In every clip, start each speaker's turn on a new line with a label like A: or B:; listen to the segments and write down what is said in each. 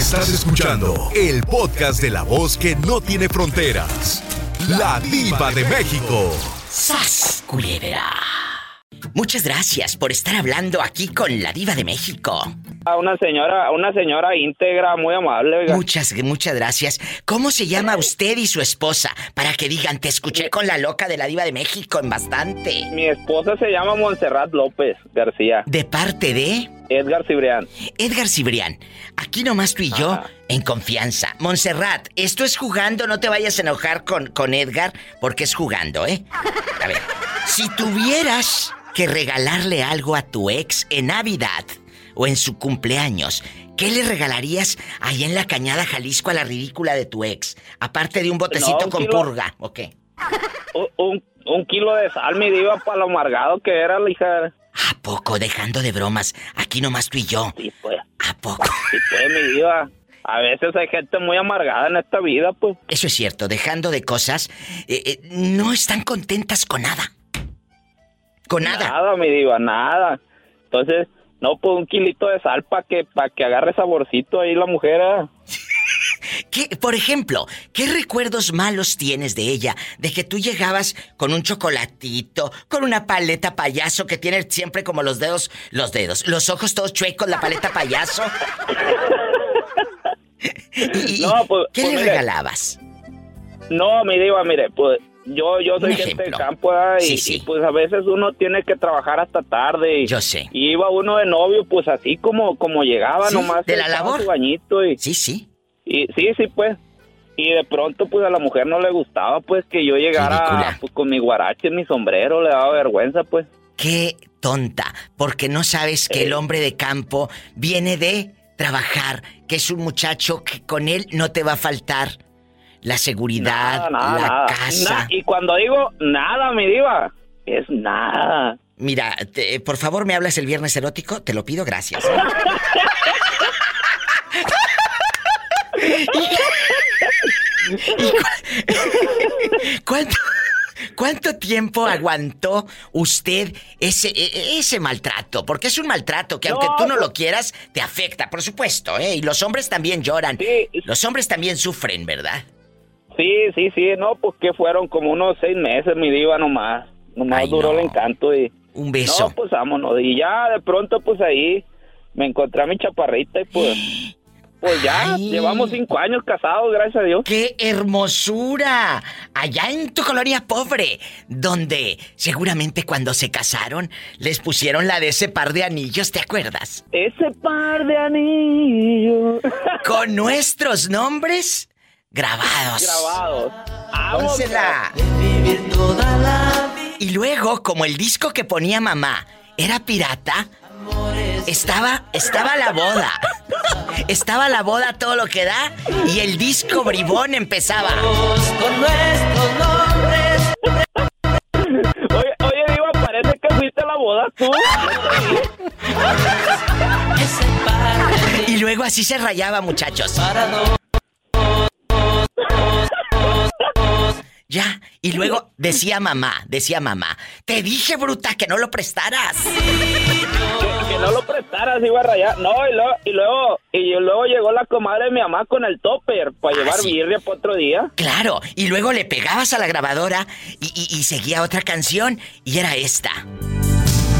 A: Estás escuchando el podcast de la voz que no tiene fronteras. La diva de México.
B: ¡Sas! Muchas gracias por estar hablando aquí con la diva de México.
C: A una señora, a una señora íntegra, muy amable. oiga.
B: Muchas, muchas gracias. ¿Cómo se llama usted y su esposa? Para que digan, te escuché con la loca de la diva de México en bastante.
C: Mi esposa se llama Montserrat López García.
B: ¿De parte de?
C: Edgar Cibrián.
B: Edgar Cibrián, aquí nomás tú y yo
C: Ajá.
B: en confianza. Montserrat, esto es jugando, no te vayas a enojar con, con Edgar porque es jugando, ¿eh? A ver, si tuvieras que regalarle algo a tu ex en Navidad o en su cumpleaños, ¿qué le regalarías ahí en la cañada Jalisco a la ridícula de tu ex? Aparte de un botecito
C: No, un
B: con
C: kilo.
B: purga, ¿o qué?
C: Un, un, un kilo de sal, mi diva, para lo amargado que era la hija.
B: ¿A poco? Dejando de bromas, aquí nomás tú y yo.
C: Sí, pues,
B: ¿A poco?
C: sí, pues, mi diva. A veces hay gente muy amargada en esta vida, pues.
B: Eso es cierto, dejando de cosas, eh, eh, no están contentas con nada. Con nada.
C: Nada, mi diva, nada. Entonces, no, pues un kilito de sal para que, pa que agarre saborcito ahí la mujer. ¿eh?
B: ¿Qué, por ejemplo, ¿qué recuerdos malos tienes de ella? De que tú llegabas con un chocolatito, con una paleta payaso que tiene siempre como los dedos, los dedos, los ojos todos chuecos, la paleta payaso. Y- y-
C: No, pues-
B: ¿Qué
C: pues
B: le
C: mire.
B: regalabas?
C: No, mi diva, mire, pues yo, yo soy gente del campo y,
B: Sí, sí.
C: y, pues a veces uno tiene que trabajar hasta tarde. Y,
B: Yo sé.
C: Y iba uno de novio, pues así como, como llegaba
B: Sí,
C: nomás.
B: de la labor.
C: Su bañito y,
B: Sí, sí.
C: y sí, sí, pues. Y de pronto, pues a la mujer no le gustaba, pues que yo llegara pues, con mi guarache, mi sombrero, le daba vergüenza, pues.
B: Qué tonta, porque no sabes que el
C: Eh.
B: hombre de campo viene de trabajar, que es un muchacho que con él no te va a faltar la seguridad,
C: Nada, nada,
B: la
C: nada.
B: casa.
C: Y cuando digo nada, mi diva, es nada.
B: Mira, te- por favor, me hablas el viernes erótico, te lo pido, gracias. ¿Y cu- ¿Cuánto, ¿Cuánto tiempo aguantó usted ese, e- ese maltrato? Porque es un maltrato que aunque tú no lo quieras, te afecta, por supuesto, ¿eh? Y los hombres también lloran.
C: Sí.
B: Los hombres también sufren, ¿verdad?
C: Sí, sí, sí, no, pues que fueron como unos seis meses, mi diva, nomás. Nomás
B: Ay,
C: duró
B: no.
C: el encanto y...
B: Un beso.
C: No, pues vámonos. Y ya de pronto, pues ahí me encontré a mi chaparrita y pues... Pues ya,
B: Ay.
C: llevamos cinco años casados, gracias a Dios.
B: ¡Qué hermosura! Allá en tu colonia pobre, donde seguramente cuando se casaron les pusieron la de ese par de anillos, ¿te acuerdas?
C: Ese par de anillos
B: Con nuestros nombres grabados.
C: grabados.
B: Pónsela. Y luego, como el disco que ponía mamá era pirata, estaba, estaba la boda. Estaba la boda todo lo que da y el disco bribón empezaba.
C: Oye, oye, Diva, parece que fuiste a la boda tú.
B: Y luego así se rayaba, muchachos. Ya, y luego decía mamá, decía mamá, te dije bruta que no lo prestaras.
C: que, que no lo prestaras, iba a rayar. No, y luego, y luego, y luego llegó la comadre de mi mamá con el topper para
B: Ah,
C: llevar
B: sí.
C: birria para otro día.
B: Claro, y luego le pegabas a la grabadora y, y- y seguía otra canción y era esta.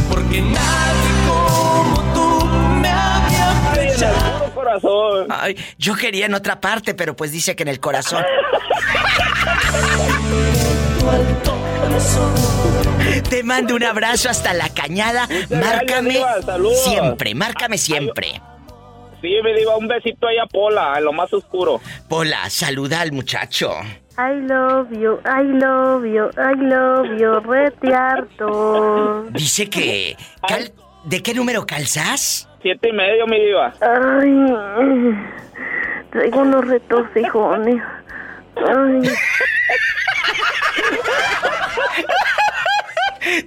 D: Porque nadie
C: corazón.
B: Ay, yo quería en otra parte, pero pues dice que en el corazón. Te mando un abrazo hasta la cañada. Márcame siempre, márcame siempre.
C: Sí, me diva un besito ahí a Pola, en lo más oscuro.
B: Pola, saluda al muchacho.
E: I love you, I love you, I love you, rete harto.
B: Dice que... cal- ¿De qué número calzas?
C: Siete y medio, mi diva.
E: Ay, traigo unos retorcijones. Ay,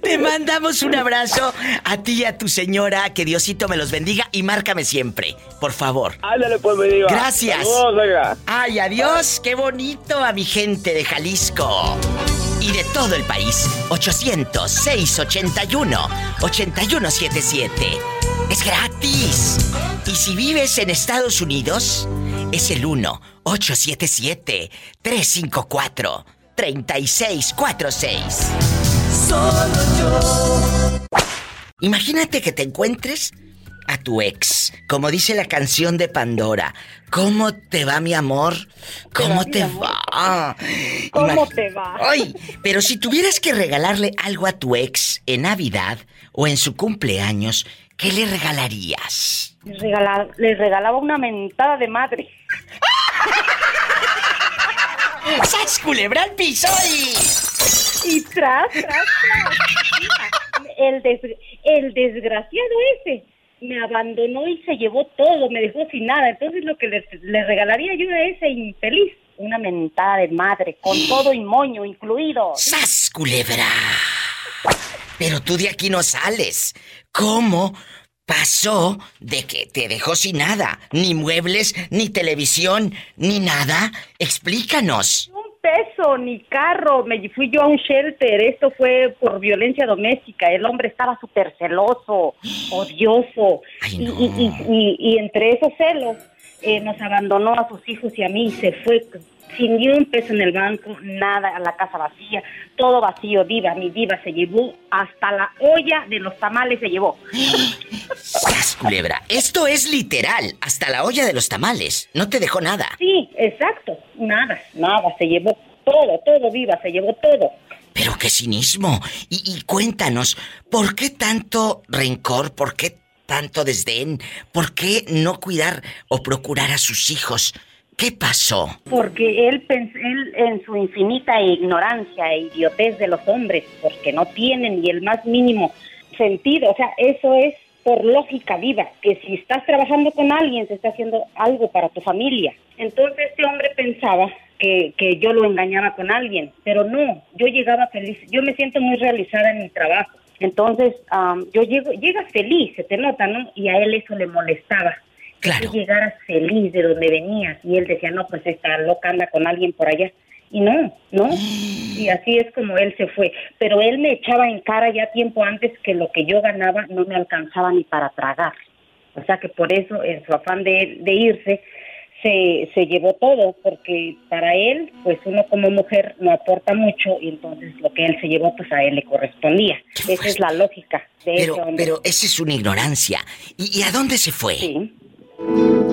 B: Te mandamos un abrazo a ti y a tu señora. Que Diosito me los bendiga y márcame siempre, por favor.
C: Ándale, pues, mi diva.
B: Gracias.
C: Saludos, oiga.
B: Ay, adiós, qué bonito a mi gente de Jalisco. Y de todo el país, 800-681-8177. Es gratis. Y si vives en Estados Unidos, es el 1-877-354-3646.
C: Solo yo.
B: Imagínate que te encuentres a tu ex, como dice la canción de Pandora. ¿Cómo te va, mi amor? ¿Cómo te va?
F: ¿Cómo
B: Imag-
F: te va?
B: Ay, pero si tuvieras que regalarle algo a tu ex en Navidad o en su cumpleaños, ¿qué le regalarías?
F: Les regalaba, les regalaba una mentada de madre.
B: ¡Sas, culebra al piso y...
F: Y tras, tras, tras. Mira, El, des- el desgraciado ese me abandonó y se llevó todo, me dejó sin nada. Entonces lo que le, le regalaría yo a ese infeliz, una mentada de madre, con todo y moño incluido.
B: ¡Sas, culebra! Pero tú de aquí no sales. ¿Cómo pasó de que te dejó sin nada? Ni muebles, ni televisión, ni nada. Explícanos.
F: Un peso, ni carro, me fui yo a un shelter. Esto fue por violencia doméstica. El hombre estaba súper celoso, odioso.
B: Ay, no.
F: y, y, y- y entre esos celos eh, nos abandonó a sus hijos y a mí. Se fue sin ni un peso en el banco, nada, a la casa vacía, todo vacío. Diva, mi diva se llevó hasta la olla de los tamales se llevó.
B: ¡Sas, culebra! Esto es literal. Hasta la olla de los tamales. No te dejó nada.
F: Sí, exacto. Nada, nada, se llevó todo, todo, viva, se llevó todo.
B: Pero qué cinismo. Y, y cuéntanos, ¿por qué tanto rencor? ¿Por qué tanto desdén? ¿Por qué no cuidar o procurar a sus hijos? ¿Qué pasó?
F: Porque él, él en su infinita ignorancia e idiotez de los hombres, porque no tienen ni el más mínimo sentido, o sea, eso es por lógica viva, que si estás trabajando con alguien, se está haciendo algo para tu familia. Entonces este hombre pensaba que, que yo lo engañaba con alguien, pero no, yo llegaba feliz, yo me siento muy realizada en mi trabajo. Entonces, am, yo llego, llegas feliz, se te nota, ¿no? Y a él eso le molestaba que
B: Claro.
F: tú llegaras feliz de donde venías. Y él decía, no, pues esta loca anda con alguien por allá. Y no, no. Y así es como él se fue. Pero él me echaba en cara ya tiempo antes que lo que yo ganaba no me alcanzaba ni para tragar. O sea que por eso, en su afán de, de irse, se, se llevó todo, porque para él, pues uno como mujer no aporta mucho y entonces lo que él se llevó, pues a él le correspondía. Esa es la lógica de ese
B: Pero,
F: hombre.
B: pero esa es una ignorancia. ¿Y, y a dónde se fue?
F: Sí.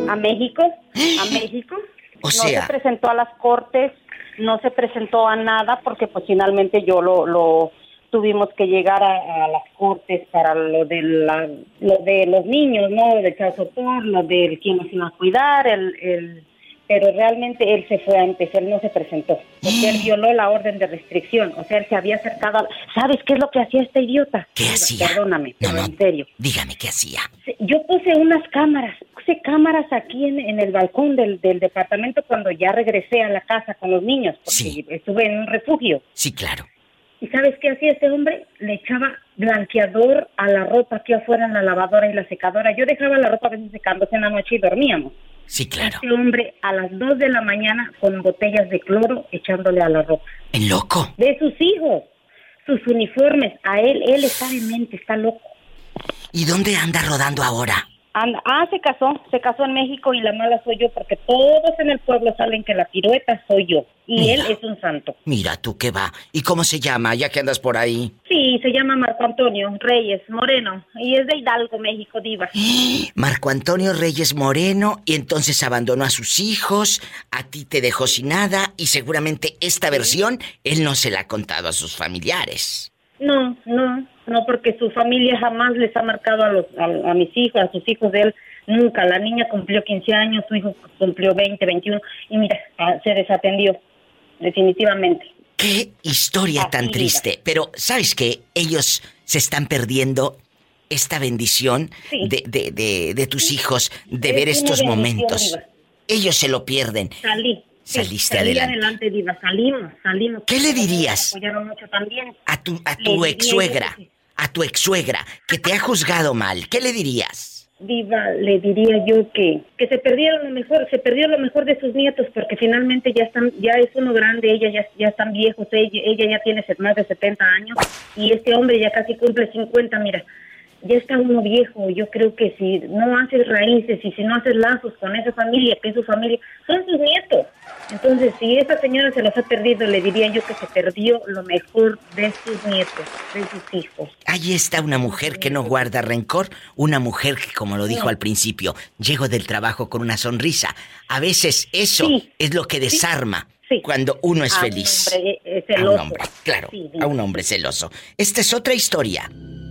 F: ¿A México? ¿A México?
B: O
F: no
B: sea-
F: se presentó a las cortes, no se presentó a nada porque pues finalmente yo lo, lo tuvimos que llegar a, a las cortes para lo de la, lo de los niños, ¿no? De caso por, lo del quién nos iba a cuidar, el, el pero realmente él se fue antes, él no se presentó, porque él violó la orden de restricción, o sea, él se había acercado, a- ¿sabes qué es lo que hacía este idiota?
B: ¿Qué hacía?
F: Perdóname,
B: No,
F: pero
B: no.
F: en serio.
B: Dígame qué hacía.
F: Yo puse unas cámaras, puse cámaras aquí en, en el balcón del, del departamento cuando ya regresé a la casa con los niños, porque
B: Sí.
F: estuve en un refugio.
B: Sí, claro.
F: ¿Y sabes qué hacía este hombre? Le echaba blanqueador a la ropa aquí afuera en la lavadora y la secadora. Yo dejaba la ropa a veces secándose en la noche y dormíamos.
B: Sí, claro.
F: Este hombre a las 2 de la mañana con botellas de cloro echándole a la ropa.
B: ¿En loco?
F: De sus hijos, sus uniformes, a él, él está demente, está loco.
B: ¿Y dónde anda rodando ahora?
F: Anda- ah, se casó, se casó en México y la mala soy yo porque todos en el pueblo saben que la pirueta soy yo y
B: Mira.
F: él es un santo.
B: Mira tú qué va. ¿Y cómo se llama, ya que andas por ahí?
F: Sí, se llama Marco Antonio Reyes Moreno y es de Hidalgo, México, diva.
B: Marco Antonio Reyes Moreno y entonces abandonó a sus hijos, a ti te dejó sin nada y seguramente esta versión él no se la ha contado a sus familiares.
F: No, no, no, porque su familia jamás les ha marcado a, los, a, a mis hijos, a sus hijos de él, nunca. La niña cumplió 15 años, su hijo cumplió 20, 21 y mira, ah, se desatendió, definitivamente.
B: Qué historia
F: Así,
B: tan
F: mira.
B: triste. Pero, ¿sabes qué? Ellos se están perdiendo esta bendición
F: Sí.
B: de, de, de, de tus hijos, de
F: Es
B: ver estos momentos. Ellos se lo pierden.
F: Salí.
B: Saliste adelante.
F: adelante, Diva, salimos, salimos.
B: ¿Qué le dirías?
F: Me apoyaron mucho también.
B: A tu, a tu ex suegra,
F: que-
B: a tu ex suegra, que te ha juzgado mal, ¿qué le dirías?
F: Diva, le diría yo que, que se perdieron lo mejor, se perdió lo mejor de sus nietos porque finalmente ya están, ya es uno grande, ella ya, ya están viejos, ella, ella ya tiene más de 70 años y este hombre ya casi cumple 50, mira. ya está uno viejo. Yo creo que si no haces raíces y si no haces lazos con esa familia, que es su familia, son sus nietos. Entonces, si esa señora se los ha perdido, le diría yo que se perdió lo mejor de sus nietos, de sus hijos.
B: Ahí está una mujer que no guarda rencor, una mujer que, como lo dijo al principio, llego del trabajo con una sonrisa. A veces eso
F: Sí.
B: es lo que desarma
F: Sí.
B: cuando uno es
F: A un
B: feliz.
F: hombre, eh,
B: A un hombre, claro, a un hombre celoso. Esta es otra historia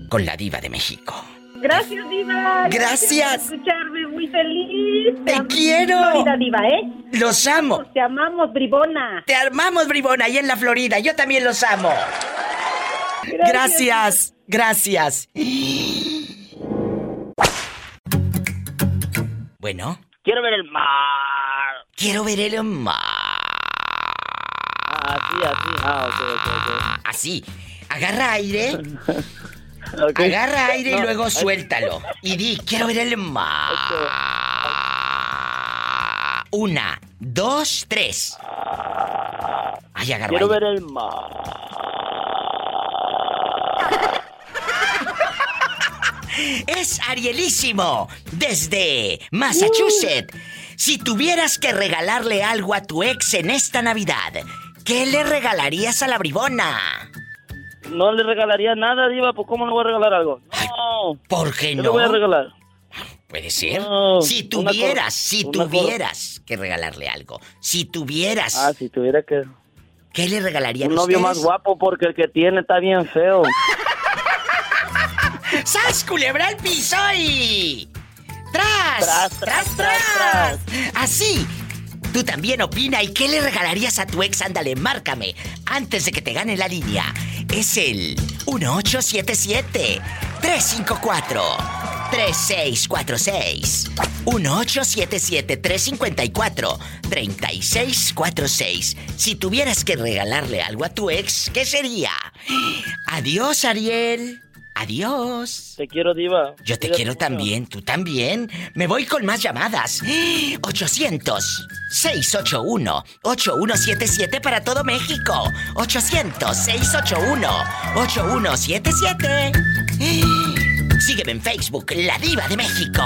B: con la diva de México.
F: Gracias, Diva.
B: Gracias.
F: por escucharme, muy feliz.
B: Te quiero.
F: Florida, Diva, ¿eh?
B: Los amo.
F: Te amamos, bribona.
B: Te armamos, bribona, ahí en la Florida. Yo también los amo. Gracias, gracias. Bueno,
G: Quiero ver el mar.
B: quiero ver el mar.
G: Ah, así, así. Ah, ok,
B: Así. Agarra aire, agarra aire y luego suéltalo. Y di, quiero ver el mar. Una, dos, tres. Ay, agarra
G: Quiero
B: aire.
G: ver el mar.
B: Es Arielísimo, desde Massachusetts. Si tuvieras que regalarle algo a tu ex en esta Navidad, ¿qué le regalarías a la bribona?
G: No le regalaría nada, Diva, pues ¿cómo le voy a regalar algo? No.
B: ¿Por qué
G: ¿Qué
B: no?
G: le voy a regalar?
B: Puede ser.
G: No,
B: si tuvieras, si tuvieras que regalarle algo, si tuvieras,
G: Ah, si tuviera que...
B: ¿qué le regalarían
G: Un novio
B: ustedes?
G: más guapo porque el que tiene está bien feo.
B: ¡Sas, culebra al piso y... ¡Tras!
G: Tras,
B: ¡Tras,
G: tras,
B: tras!
G: tras,
B: Así. Tú también opina y qué le regalarías a tu ex, ándale, márcame, antes de que te gane la línea. Es el 1877 354 3646 1877 354 3646 Si tuvieras que regalarle algo a tu ex, ¿qué sería? Adiós, Ariel. Adiós.
G: Te quiero, Diva.
B: Yo te quiero
G: mucho.
B: también, tú también. Me voy con más llamadas. 800-681-8177 para todo México. 800-681-8177. Sígueme en Facebook, La Diva de México.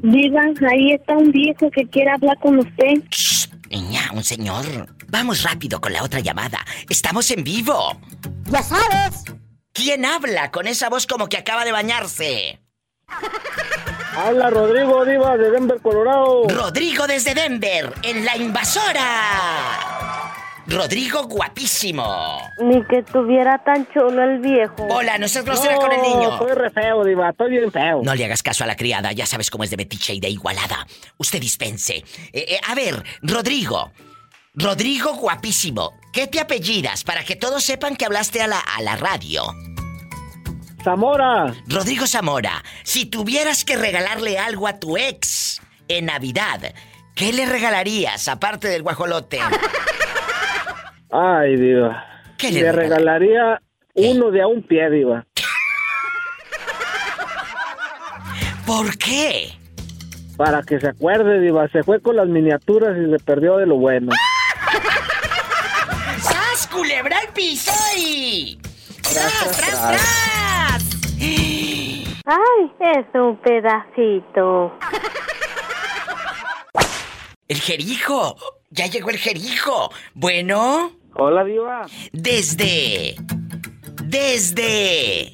F: Diva, ahí está un viejo que quiere hablar con usted.
B: Shh, niña, un señor. Vamos rápido con la otra llamada. Estamos en vivo.
C: Ya sabes.
B: ¿Quién habla con esa voz como que acaba de bañarse?
G: Habla Rodrigo, Diva, de Denver, Colorado.
B: Rodrigo desde Denver, en la invasora. Rodrigo guapísimo.
F: Ni que tuviera tan chulo el viejo.
B: Hola, no seas grosera con el niño.
G: estoy re feo, Diva, estoy bien feo.
B: No le hagas caso a la criada, ya sabes cómo es de metiche y de igualada. Usted dispense. Eh, eh, a ver, Rodrigo. Rodrigo guapísimo. ¿Qué te apellidas para que todos sepan que hablaste a la, a la radio?
G: Zamora.
B: Rodrigo Zamora, si tuvieras que regalarle algo a tu ex en Navidad, ¿qué le regalarías aparte del guajolote?
G: Ay, Diva.
B: ¿Qué le
G: le
B: regala?
G: regalaría uno de a un pie, Diva.
B: ¿Por qué?
G: Para que se acuerde, Diva. Se fue con las miniaturas y se perdió de lo bueno.
B: ¡Sas, culebra al piso y... ¡Tras,
G: tras,
B: tras,
G: tras!
B: tras!
F: Ay, es un pedacito.
B: El jerijo. Ya llegó el jerijo. Bueno,
G: Hola, Diva.
B: desde... Desde...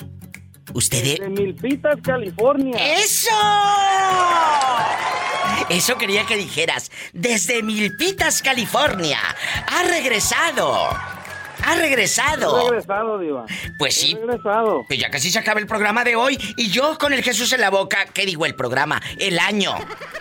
B: Ustedes...
G: De Milpitas, California.
B: ¡Eso! Eso quería que dijeras. Desde Milpitas, California. Ha regresado. Ha
G: He
B: regresado.
G: regresado, Diva.
B: Pues sí.
G: He regresado.
B: Que ya casi se acaba el programa de hoy y yo con el Jesús en la boca, ¿qué digo el programa? El año.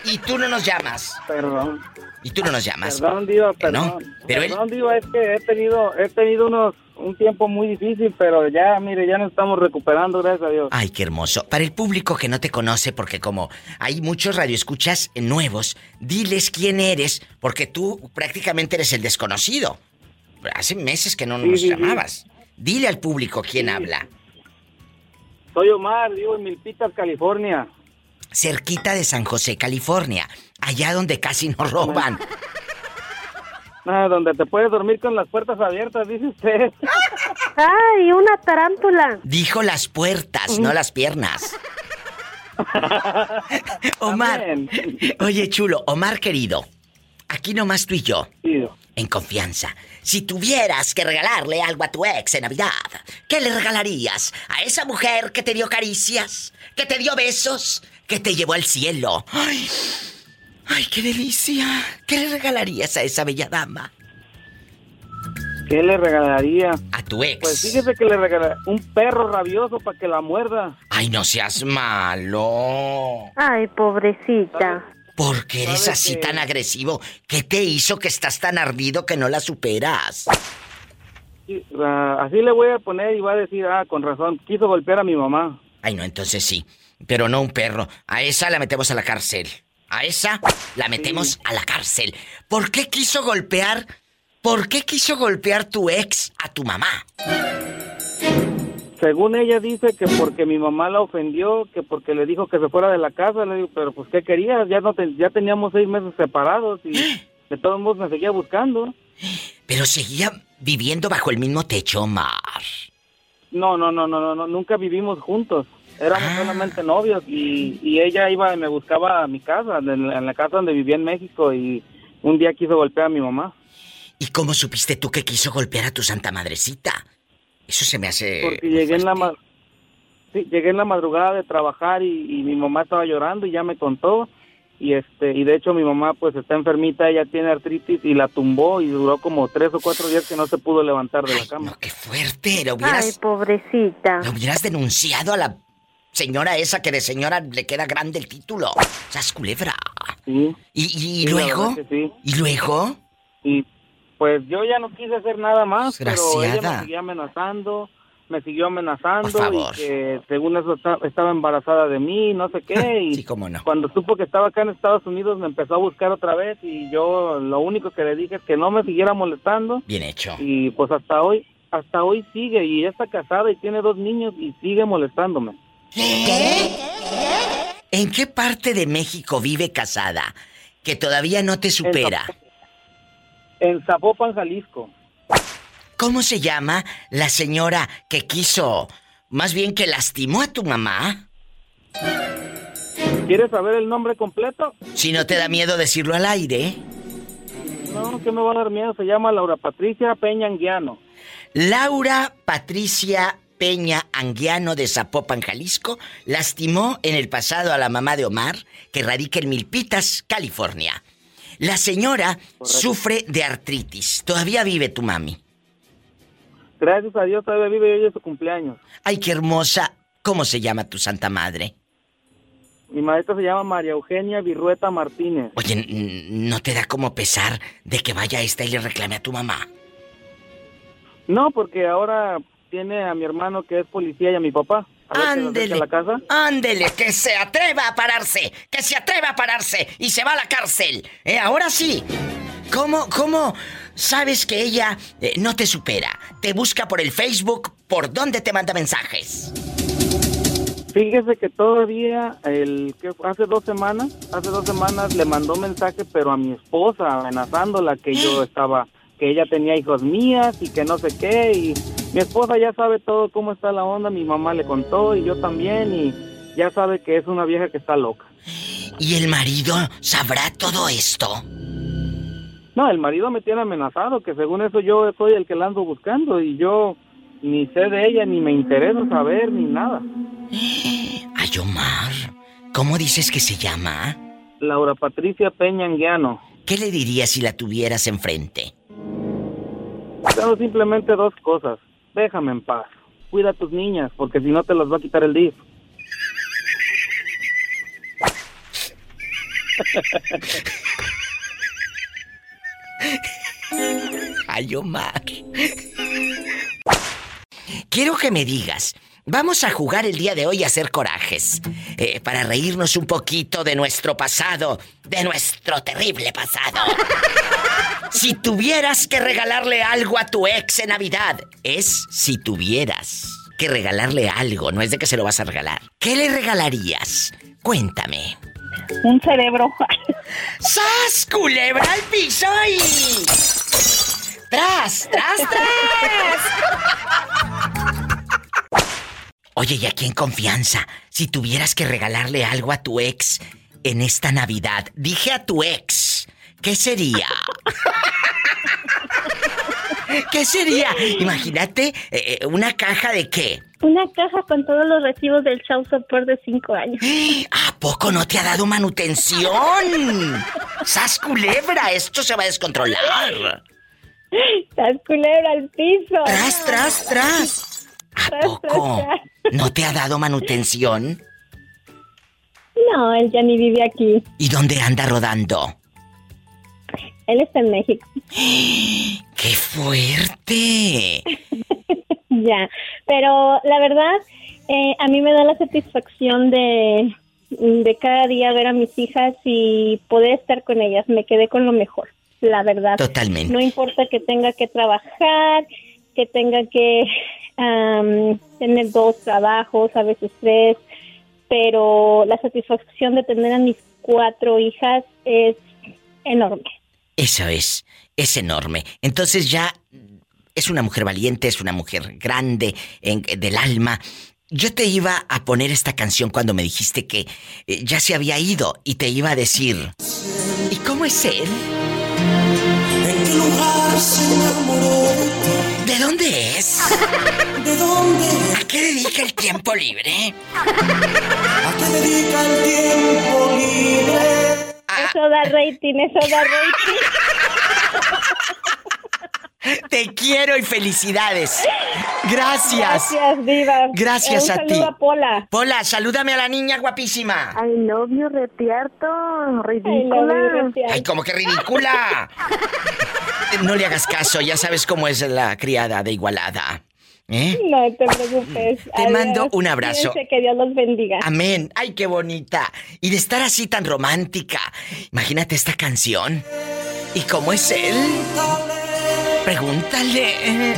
B: Y tú no nos llamas.
G: Perdón.
B: Y tú no nos llamas.
G: Perdón, Diva,
B: Eh,
G: perdón.
B: no, pero él-
G: perdón, Diva, es que he tenido, he tenido unos, un tiempo muy difícil, pero ya, mire, ya nos estamos recuperando, gracias a Dios.
B: Ay, qué hermoso. Para el público que no te conoce, porque como hay muchos radioescuchas nuevos, diles quién eres, porque tú prácticamente eres el desconocido. Hace meses que no
G: Sí,
B: nos
G: sí, sí.
B: llamabas. Dile al público quién habla.
G: Soy Omar, vivo en Milpitas, California.
B: Cerquita de San José, California. Allá donde casi nos roban.
G: Ah, donde te puedes dormir con las puertas abiertas, dice usted.
H: ¡Ay, una tarántula!
B: Dijo las puertas, no las piernas. Omar. Oye, chulo, Omar querido. Aquí nomás tú y yo. En confianza. Si tuvieras que regalarle algo a tu ex en Navidad, ¿qué le regalarías? ¿A esa mujer que te dio caricias? ¿Que te dio besos? ¿Que te llevó al cielo? ¡Ay! ¡Ay, qué delicia! ¿Qué le regalarías a esa bella dama?
G: ¿Qué le regalaría?
B: A tu ex.
G: Pues fíjese que le regalaría un perro rabioso para que la muerda.
B: Ay, no seas malo.
H: Ay, pobrecita.
B: ¿Por qué eres así tan agresivo? ¿Qué te hizo que estás tan ardido que no la superas?
G: Ah, así le voy a poner y va a decir, ah, con razón, quiso golpear a mi mamá.
B: Ay, no, entonces sí. Pero no un perro. A esa la metemos a la cárcel. A esa la metemos a la cárcel. ¿Por qué quiso golpear? ¿Por qué quiso golpear tu ex a tu mamá?
G: Según ella dice que porque mi mamá la ofendió, que porque le dijo que se fuera de la casa, le digo, pero pues ¿qué querías? Ya no ya teníamos seis meses separados y de todos modos me seguía buscando.
B: Pero seguía viviendo bajo el mismo techo, Mar.
G: No, no, no, no, no, no nunca vivimos juntos. Éramos ah. solamente novios y, y, ella iba y me buscaba a mi casa, en, la casa donde vivía en México y un día quiso golpear a mi mamá.
B: ¿Y cómo supiste tú que quiso golpear a tu santa madrecita? Eso se me hace.
G: Porque llegué en la sí, llegué en la madrugada de trabajar y, mi mamá estaba llorando y ya me contó y este y de hecho mi mamá pues está enfermita, ella tiene artritis y la tumbó y duró como tres o cuatro días que no se pudo levantar de la cama.
B: No, qué fuerte, lo hubieras.
H: Ay, pobrecita.
B: Lo hubieras denunciado a la señora esa que de señora le queda grande el título. Sas culebra.
G: Sí.
B: ¿Y, y luego? ¿Y luego?
G: Y pues yo ya no quise hacer nada más, pero ella me siguió amenazando, me siguió amenazando y que según eso estaba embarazada de mí, no sé qué. Y
B: sí, cómo no.
G: cuando supo que estaba acá en Estados Unidos me empezó a buscar otra vez y yo lo único que le dije es que no me siguiera molestando.
B: Bien hecho.
G: Y pues hasta hoy, hasta hoy sigue y está casada y tiene dos niños y sigue molestándome.
B: ¿Qué? ¿En qué parte de México vive casada? Que todavía no te supera.
G: En Zapopan, Jalisco.
B: ¿Cómo se llama la señora que quiso, más bien que lastimó a tu mamá?
G: ¿Quieres saber el nombre completo?
B: Si no te da miedo decirlo al aire.
G: No, que me va a dar miedo. Se llama Laura Patricia Peña Anguiano.
B: Laura Patricia Peña Anguiano de Zapopan, Jalisco, lastimó en el pasado a la mamá de Omar, que radica en Milpitas, California. La señora sufre de artritis. ¿Todavía vive tu mami?
G: Gracias a Dios todavía vive hoy es su cumpleaños.
B: Ay, qué hermosa. ¿Cómo se llama tu santa madre?
G: Mi maestra se llama María Eugenia Virrueta Martínez.
B: Oye, ¿no te da como pesar de que vaya esta y le reclame a tu mamá?
G: No, porque ahora tiene a mi hermano que es policía y a mi papá.
B: Ándele. Ándele, que se atreva a pararse. Que se atreva a pararse. Y se va a la cárcel. Eh, ahora sí. ¿Cómo, cómo sabes que ella eh, no te supera? Te busca por el Facebook. ¿Por dónde te manda mensajes?
G: Fíjese que todavía, el que hace dos semanas, hace dos semanas le mandó mensaje, pero a mi esposa, amenazándola que yo estaba, que ella tenía hijos mías y que no sé qué, y mi esposa ya sabe todo cómo está la onda, mi mamá le contó y yo también y ya sabe que es una vieja que está loca.
B: ¿Y el marido sabrá todo esto?
G: No, el marido me tiene amenazado, que según eso yo soy el que la ando buscando y yo ni sé de ella, ni me interesa saber, ni nada.
B: Ay, Omar, ¿cómo dices que se llama?
G: Laura Patricia Peña Anguiano.
B: ¿Qué le dirías si la tuvieras enfrente?
G: Tengo simplemente dos cosas déjame en paz. Cuida a tus niñas, porque si no te las va a quitar el DIF.
B: Ay, Omar. Quiero que me digas, vamos a jugar el día de hoy a hacer corajes, eh, para reírnos un poquito de nuestro pasado, de nuestro terrible pasado. Si tuvieras que regalarle algo a tu ex en Navidad, es si tuvieras que regalarle algo, no es de que se lo vas a regalar. ¿Qué le regalarías? Cuéntame.
F: Un cerebro.
B: ¡Sas, culebra al piso y... ¡Tras, tras, tras! Oye, y aquí en confianza, si tuvieras que regalarle algo a tu ex en esta Navidad, dije a tu ex, ¿qué sería? ¿Qué sería? Imagínate, eh, eh, una caja de qué?
H: Una caja con todos los recibos del show support de cinco años.
B: ¿A poco no te ha dado manutención? ¡Sas culebra! Esto se va a descontrolar.
H: ¡Sas culebra al piso!
B: ¡Tras, tras, tras! ¿A poco no te ha dado manutención?
H: No, él ya ni vive aquí.
B: ¿Y dónde anda rodando?
H: Él está en México.
B: ¡Qué fuerte!
H: ya, pero la verdad, eh, a mí me da la satisfacción de, de cada día ver a mis hijas y poder estar con ellas. Me quedé con lo mejor, la verdad.
B: Totalmente.
H: No importa que tenga que trabajar, que tenga que tener dos trabajos, a veces tres, pero la satisfacción de tener a mis cuatro hijas es enorme.
B: Eso es, es enorme. Entonces ya es una mujer valiente, es una mujer grande en, del alma. Yo te iba a poner esta canción cuando me dijiste que eh, ya se había ido y te iba a decir, ¿y cómo es él?
I: ¿En qué lugar se enamoró
B: dónde es?
I: ¿De dónde?
B: ¿A qué dedica el tiempo libre?
I: ¿A qué dedica el tiempo libre?
H: Eso da rating, eso da rating.
B: Te quiero y felicidades. Gracias.
H: Gracias, Diva.
B: Gracias
H: Un
B: a
H: saludo
B: ti.
H: a Pola.
B: Pola, salúdame a la niña guapísima.
H: I love you, retierto. Ridícula.
B: Ay, como que ridícula. No le hagas caso, ya sabes cómo es la criada de Igualada. ¿Eh?
H: No te preocupes.
B: Te mando un abrazo.
H: Que Dios los bendiga.
B: Amén. Ay, qué bonita. Y de estar así tan romántica. Imagínate esta canción. ¿Y cómo es él? Pregúntale.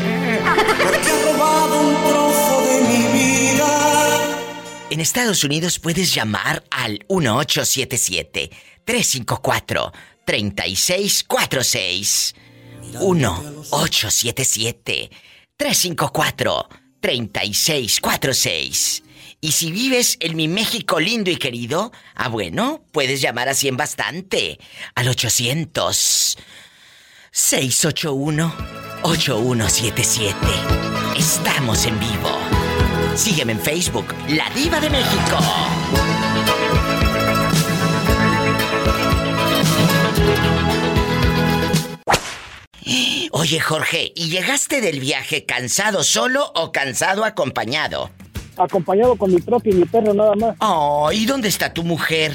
I: Porque ha robado un trozo de mi vida.
B: En Estados Unidos puedes llamar al 1877 354 3646. 1877 354 3646. Y si vives en mi México lindo y querido, ah bueno, puedes llamar así en bastante al 800 681 8177. Estamos en vivo. Sígueme en Facebook, La Diva de México. Oye, Jorge, ¿y llegaste del viaje cansado solo o cansado acompañado?
J: Acompañado con mi troca y mi perro nada más.
B: Oh, ¿y dónde está tu mujer?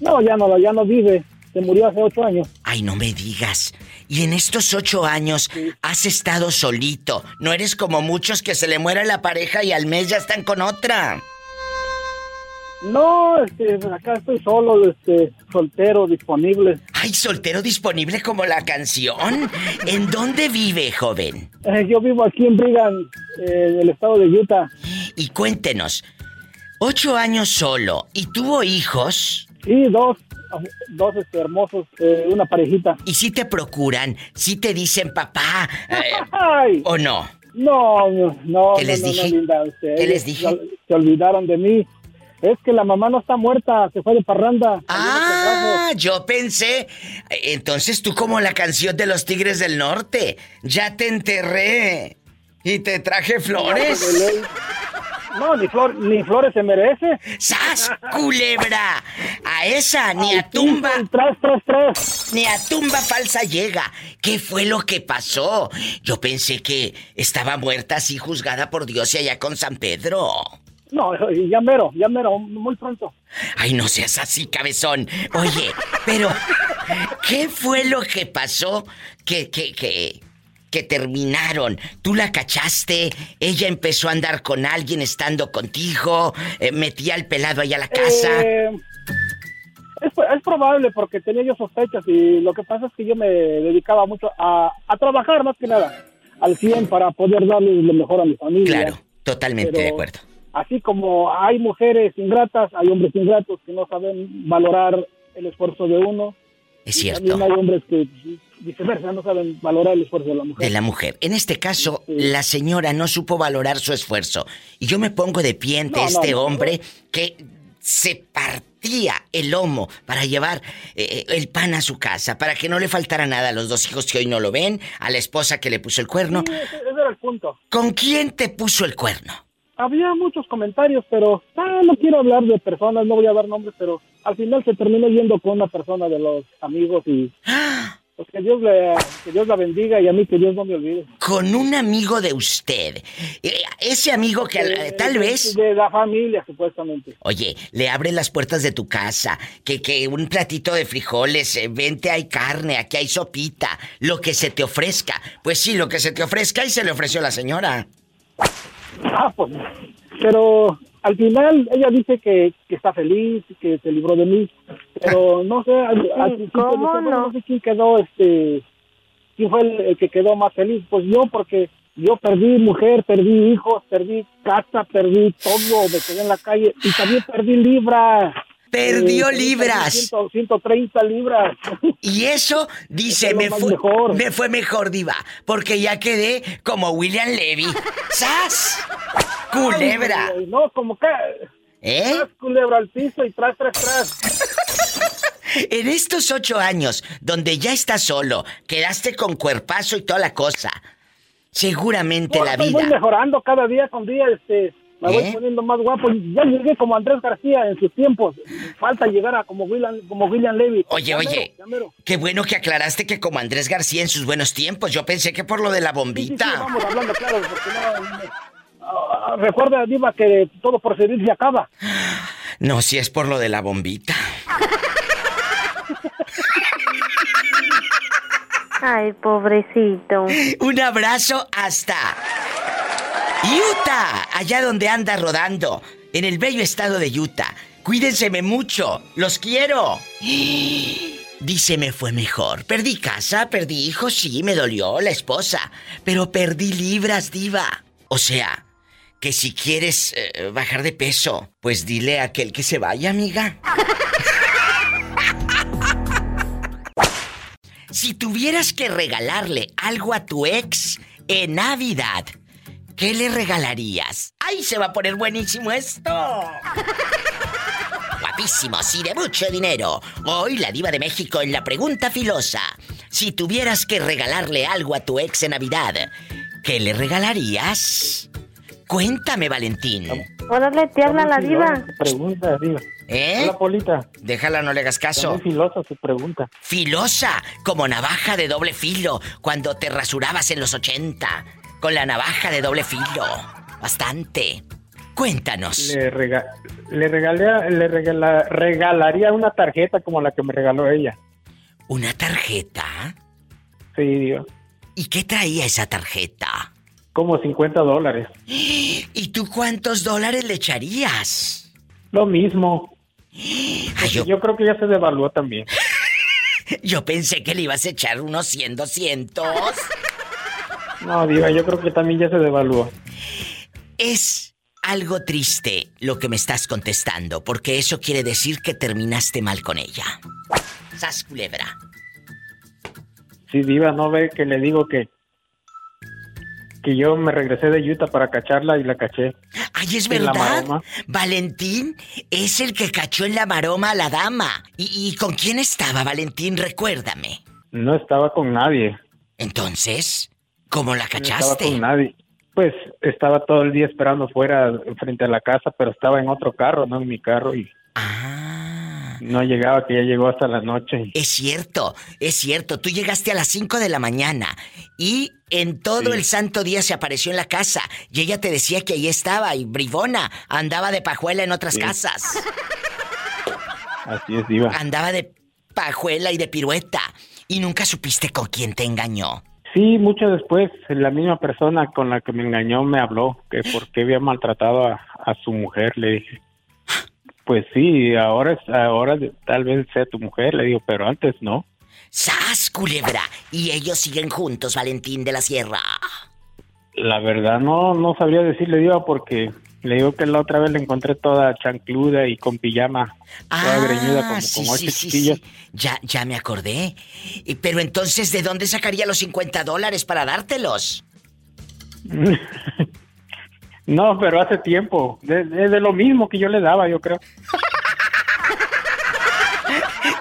J: No, ya no, ya no vive. Se murió hace ocho años.
B: Ay, no me digas. Y en estos ocho años has estado solito. No eres como muchos que se le muera la pareja y al mes ya están con otra.
J: No, este, acá estoy solo, este, soltero, disponible.
B: Ay, soltero disponible como la canción. ¿En dónde vive, joven?
J: Eh, yo vivo aquí en Brigham, eh, en el estado de Utah.
B: Y cuéntenos, ocho años solo, ¿y tuvo hijos?
J: Sí, dos, dos este, hermosos, eh, una parejita.
B: ¿Y si te procuran? ¿Si te dicen papá? eh, ¿O no?
J: no, no, no.
B: ¿Qué les
J: no,
B: dije?
J: no, linda, este,
B: ¿Qué
J: ellos
B: les dije?
J: Se, se olvidaron de mí. Es que la mamá no está muerta, se fue de parranda.
B: Ah, yo pensé. Entonces tú como la canción de los Tigres del Norte. Ya te enterré. Y te traje flores.
J: No, ni, flor, ni flores se merece.
B: ¡Sas, culebra! A esa ni a tumba,
J: Tras, tras, tras.
B: ni a tumba falsa llega. ¿Qué fue lo que pasó? Yo pensé que estaba muerta así juzgada por Dios y allá con San Pedro.
J: No, ya mero, ya mero, muy pronto.
B: Ay, no seas así, cabezón. Oye, pero ¿qué fue lo que pasó que, que, que, que terminaron? ¿Tú la cachaste? ¿Ella empezó a andar con alguien estando contigo? Eh, ¿Metía al pelado allá a la casa?
J: Eh, es, es probable porque tenía yo sospechas y lo que pasa es que yo me dedicaba mucho a, a trabajar más que nada al 100 para poder darle lo mejor a mi familia.
B: Claro, totalmente
J: Pero-
B: de acuerdo.
J: Así como hay mujeres ingratas, hay hombres ingratos que no saben valorar el esfuerzo de uno
B: Es
K: Y
B: cierto.
K: También hay hombres que viceversa no saben valorar el esfuerzo de la mujer.
B: de la mujer. En este caso, la señora no supo valorar su esfuerzo. Y yo me pongo de pie ante
K: No,
B: este
K: no.
B: hombre que se partía el lomo para llevar eh, el pan a su casa, para que no le faltara nada a los dos hijos que hoy no lo ven, a la esposa que le puso el cuerno.
K: Sí, ese, ese era el punto.
B: ¿Con quién te puso el cuerno?
K: Había muchos comentarios, pero ah, no quiero hablar de personas, no voy a dar nombres, pero al final se terminó yendo con una persona de los amigos y pues que Dios le, que Dios la bendiga y a mí que Dios no me olvide.
B: Con un amigo de usted. Eh, Ese amigo que
K: Eh,
B: tal vez...
K: de la familia supuestamente.
B: Oye, le abre las puertas de tu casa, que, que un platito de frijoles, eh, vente, hay carne, aquí hay sopita, lo que se te ofrezca. Pues sí, lo que se te ofrezca y se le ofreció la señora.
K: Ah, pues, pero al final ella dice que, que está feliz, que se libró de mí, pero no sé, al, al
H: no
K: sé quién quedó, este, quién fue el, el que quedó más feliz, pues yo, porque yo perdí mujer, perdí hijos, perdí casa, perdí todo, me quedé en la calle y también perdí libras.
B: Perdió
K: Eh,
B: libras.
K: 100, 130 libras.
B: Y eso, dice, me fue,
K: mejor.
B: me fue mejor, diva, porque ya quedé como William Levy. ¡Sas! ¡Culebra!
K: Ay, No, como que...
B: ¿Eh?
K: Tras culebra al piso y tras, tras, tras.
B: En estos ocho años, donde ya estás solo, quedaste con cuerpazo y toda la cosa, seguramente la
K: Voy- Voy
B: vida...
K: mejorando cada día con día, este, me voy
B: ¿Eh?
K: poniendo más guapo. Ya llegué como Andrés García en sus tiempos. Falta llegar a como William, como William Levy.
B: Oye, oye, qué bueno que aclaraste que como Andrés García en sus buenos tiempos. Yo pensé que por lo de la
K: Sí, sí, sí,
B: bombita.
K: vamos hablando claro, porque no... ah, recuerda, Diva, que todo por servir se acaba.
B: No, si es por lo de la bombita.
H: Ay, pobrecito.
B: Un abrazo hasta Utah, allá donde anda rodando, en el bello estado de Utah. Cuídenseme mucho, los quiero. Dice, me fue mejor. Perdí casa, perdí hijos, sí, me dolió la esposa, pero perdí libras, diva. O sea, que si quieres eh, bajar de peso, pues dile a aquel que se vaya, amiga. Si tuvieras que regalarle algo a tu ex en Navidad, ¿qué le regalarías? ¡Ay, se va a poner buenísimo esto! Guapísimos y de mucho dinero. Hoy la diva de México en la pregunta filosa. Si tuvieras que regalarle algo a tu ex en Navidad, ¿qué le regalarías? Cuéntame, Valentín.
H: Órale, te habla la diva.
K: Pregunta, Diva.
B: ¿Eh?
K: Hola, Polita.
B: Déjala, no le hagas caso.
K: muy filosa su pregunta.
B: Filosa, como navaja de doble filo, cuando te rasurabas en los 80, con la navaja de doble filo. Bastante. Cuéntanos.
K: Le, rega- le, regalé, le regala- regalaría una tarjeta como la que me regaló ella.
B: ¿Una tarjeta?
K: Sí, Diva.
B: ¿Y qué traía esa tarjeta?
K: Como 50 dólares.
B: ¿Y tú cuántos dólares le echarías?
K: Lo mismo.
B: Ay, yo,
K: Yo creo que ya se devaluó también.
B: yo pensé que le ibas a echar unos 100, 200.
K: No, Diva, yo creo que también ya se devaluó.
B: Es algo triste lo que me estás contestando, porque eso quiere decir que terminaste mal con ella. Sas culebra.
K: Sí, Diva, no ve que le digo que que yo me regresé de Utah para cacharla y la caché.
B: Ay, es verdad. Valentín es el que cachó en la maroma a la dama. ¿Y, y con quién estaba Valentín? Recuérdame.
K: No estaba con nadie.
B: Entonces, ¿cómo la
K: No estaba
B: cachaste?
K: con nadie. Pues estaba todo el día esperando fuera frente a la casa, pero estaba en otro carro, no en mi carro y
B: Ah.
K: no llegaba, que ya llegó hasta la noche.
B: Es cierto, es cierto. Tú llegaste a las 5 de la mañana y en todo
K: Sí.
B: el santo día se apareció en la casa y ella te decía que ahí estaba y bribona andaba de pajuela en otras
K: Sí.
B: casas.
K: Así es, Diva.
B: Andaba de pajuela y de pirueta y nunca supiste con quién te engañó.
K: Sí, mucho después, la misma persona con la que me engañó me habló que por qué había maltratado a, a su mujer. Le dije, pues sí, ahora, es- ahora tal vez sea tu mujer, le digo, pero antes no.
B: ¡Sas, culebra! Y ellos siguen juntos, Valentín de la Sierra.
K: La verdad no, no sabría decirle, Diva, porque Le digo que la otra vez la encontré toda chancluda y con pijama, toda greñuda como
B: Ah, sí,
K: con
B: sí,
K: ocho
B: sí,
K: chiquillos.
B: sí. Ya, ya me acordé. Pero entonces, ¿de dónde sacaría los 50 dólares para dártelos?
K: No, pero hace tiempo. Es de, de lo mismo que yo le daba, yo creo.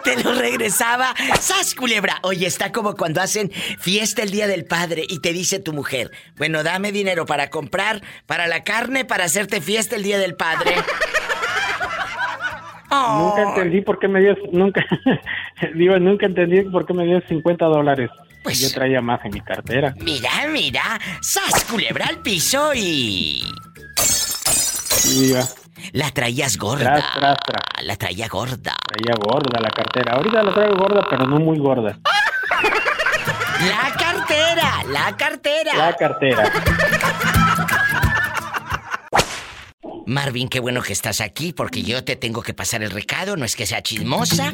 B: Te lo regresaba. ¡Sas, culebra! Oye, está como cuando hacen fiesta el Día del Padre y te dice tu mujer, bueno, dame dinero para comprar, para la carne, para hacerte fiesta el Día del Padre.
K: Nunca entendí por qué me dio, nunca, digo, nunca entendí por qué me dio 50 dólares.
B: Pues-
K: yo traía más en mi cartera.
B: Mira, mira, ¡sas, culebra al piso y...
K: Y iba,
B: La traías gorda.
K: Tras, tras, tras.
B: La traía gorda.
K: traía gorda la cartera. Ahorita la traigo gorda, pero no muy gorda.
B: La cartera, la cartera.
K: La cartera.
B: Marvin, qué bueno que estás aquí porque yo te tengo que pasar el recado, no es que sea chismosa,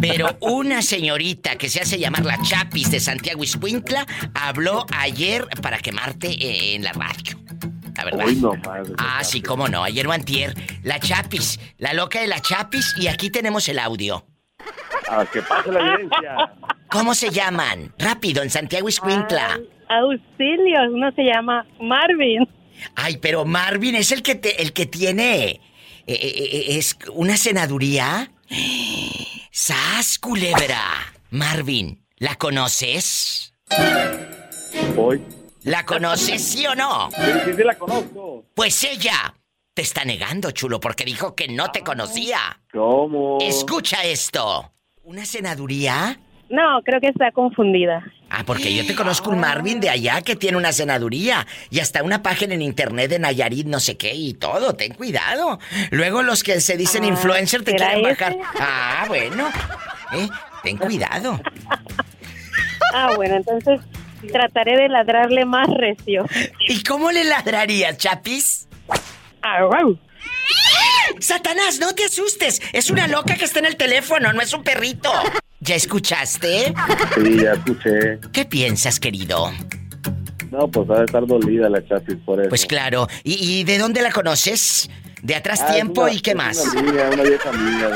B: pero una señorita que se hace llamar la Chapis de Santiago Iscuintla habló ayer para quemarte en la radio. La verdad.
L: Hoy no más.
B: Ah, sí, cómo no, ayer o antier. La Chapis, la loca de la Chapis y aquí tenemos el audio.
L: Ah, que pase la evidencia.
B: ¿Cómo se llaman? Rápido, en Santiago Iscuintla.
H: Auxilio, uno se llama Marvin.
B: Ay, pero Marvin es el que te, el que tiene eh, eh, eh, es una senaduría. ¡Sas, culebra! Marvin, ¿la conoces?
L: Hoy.
B: ¿La conoces, sí o no?
L: Sí, sí, sí la conozco.
B: Pues ella te está negando, chulo, porque dijo que no te conocía.
L: ¿Cómo?
B: Escucha esto. ¿Una senaduría?
H: No, creo que está confundida.
B: Ah, porque yo te conozco un Marvin de allá que tiene una senaduría y hasta una página en internet de Nayarit, no sé qué y todo. Ten cuidado. Luego los que se dicen
H: Ah,
B: influencer te
H: ¿será
B: quieren
H: ese?
B: bajar. Ah, bueno. Eh, ten cuidado.
H: Ah, bueno, entonces trataré de ladrarle más recio.
B: ¿Y cómo le ladrarías, Chapis?
H: Ah.
B: Satanás, no te asustes. Es una loca que está en el teléfono, no es un perrito. ¿Ya escuchaste?
L: Sí, ya escuché.
B: ¿Qué piensas, querido?
L: No, pues ha de estar dolida la chapis por eso.
B: Pues claro. ¿Y, y de dónde la conoces? ¿De atrás
L: Ah,
B: tiempo
L: una-
B: y qué más?
L: Una amiga, una vieja amiga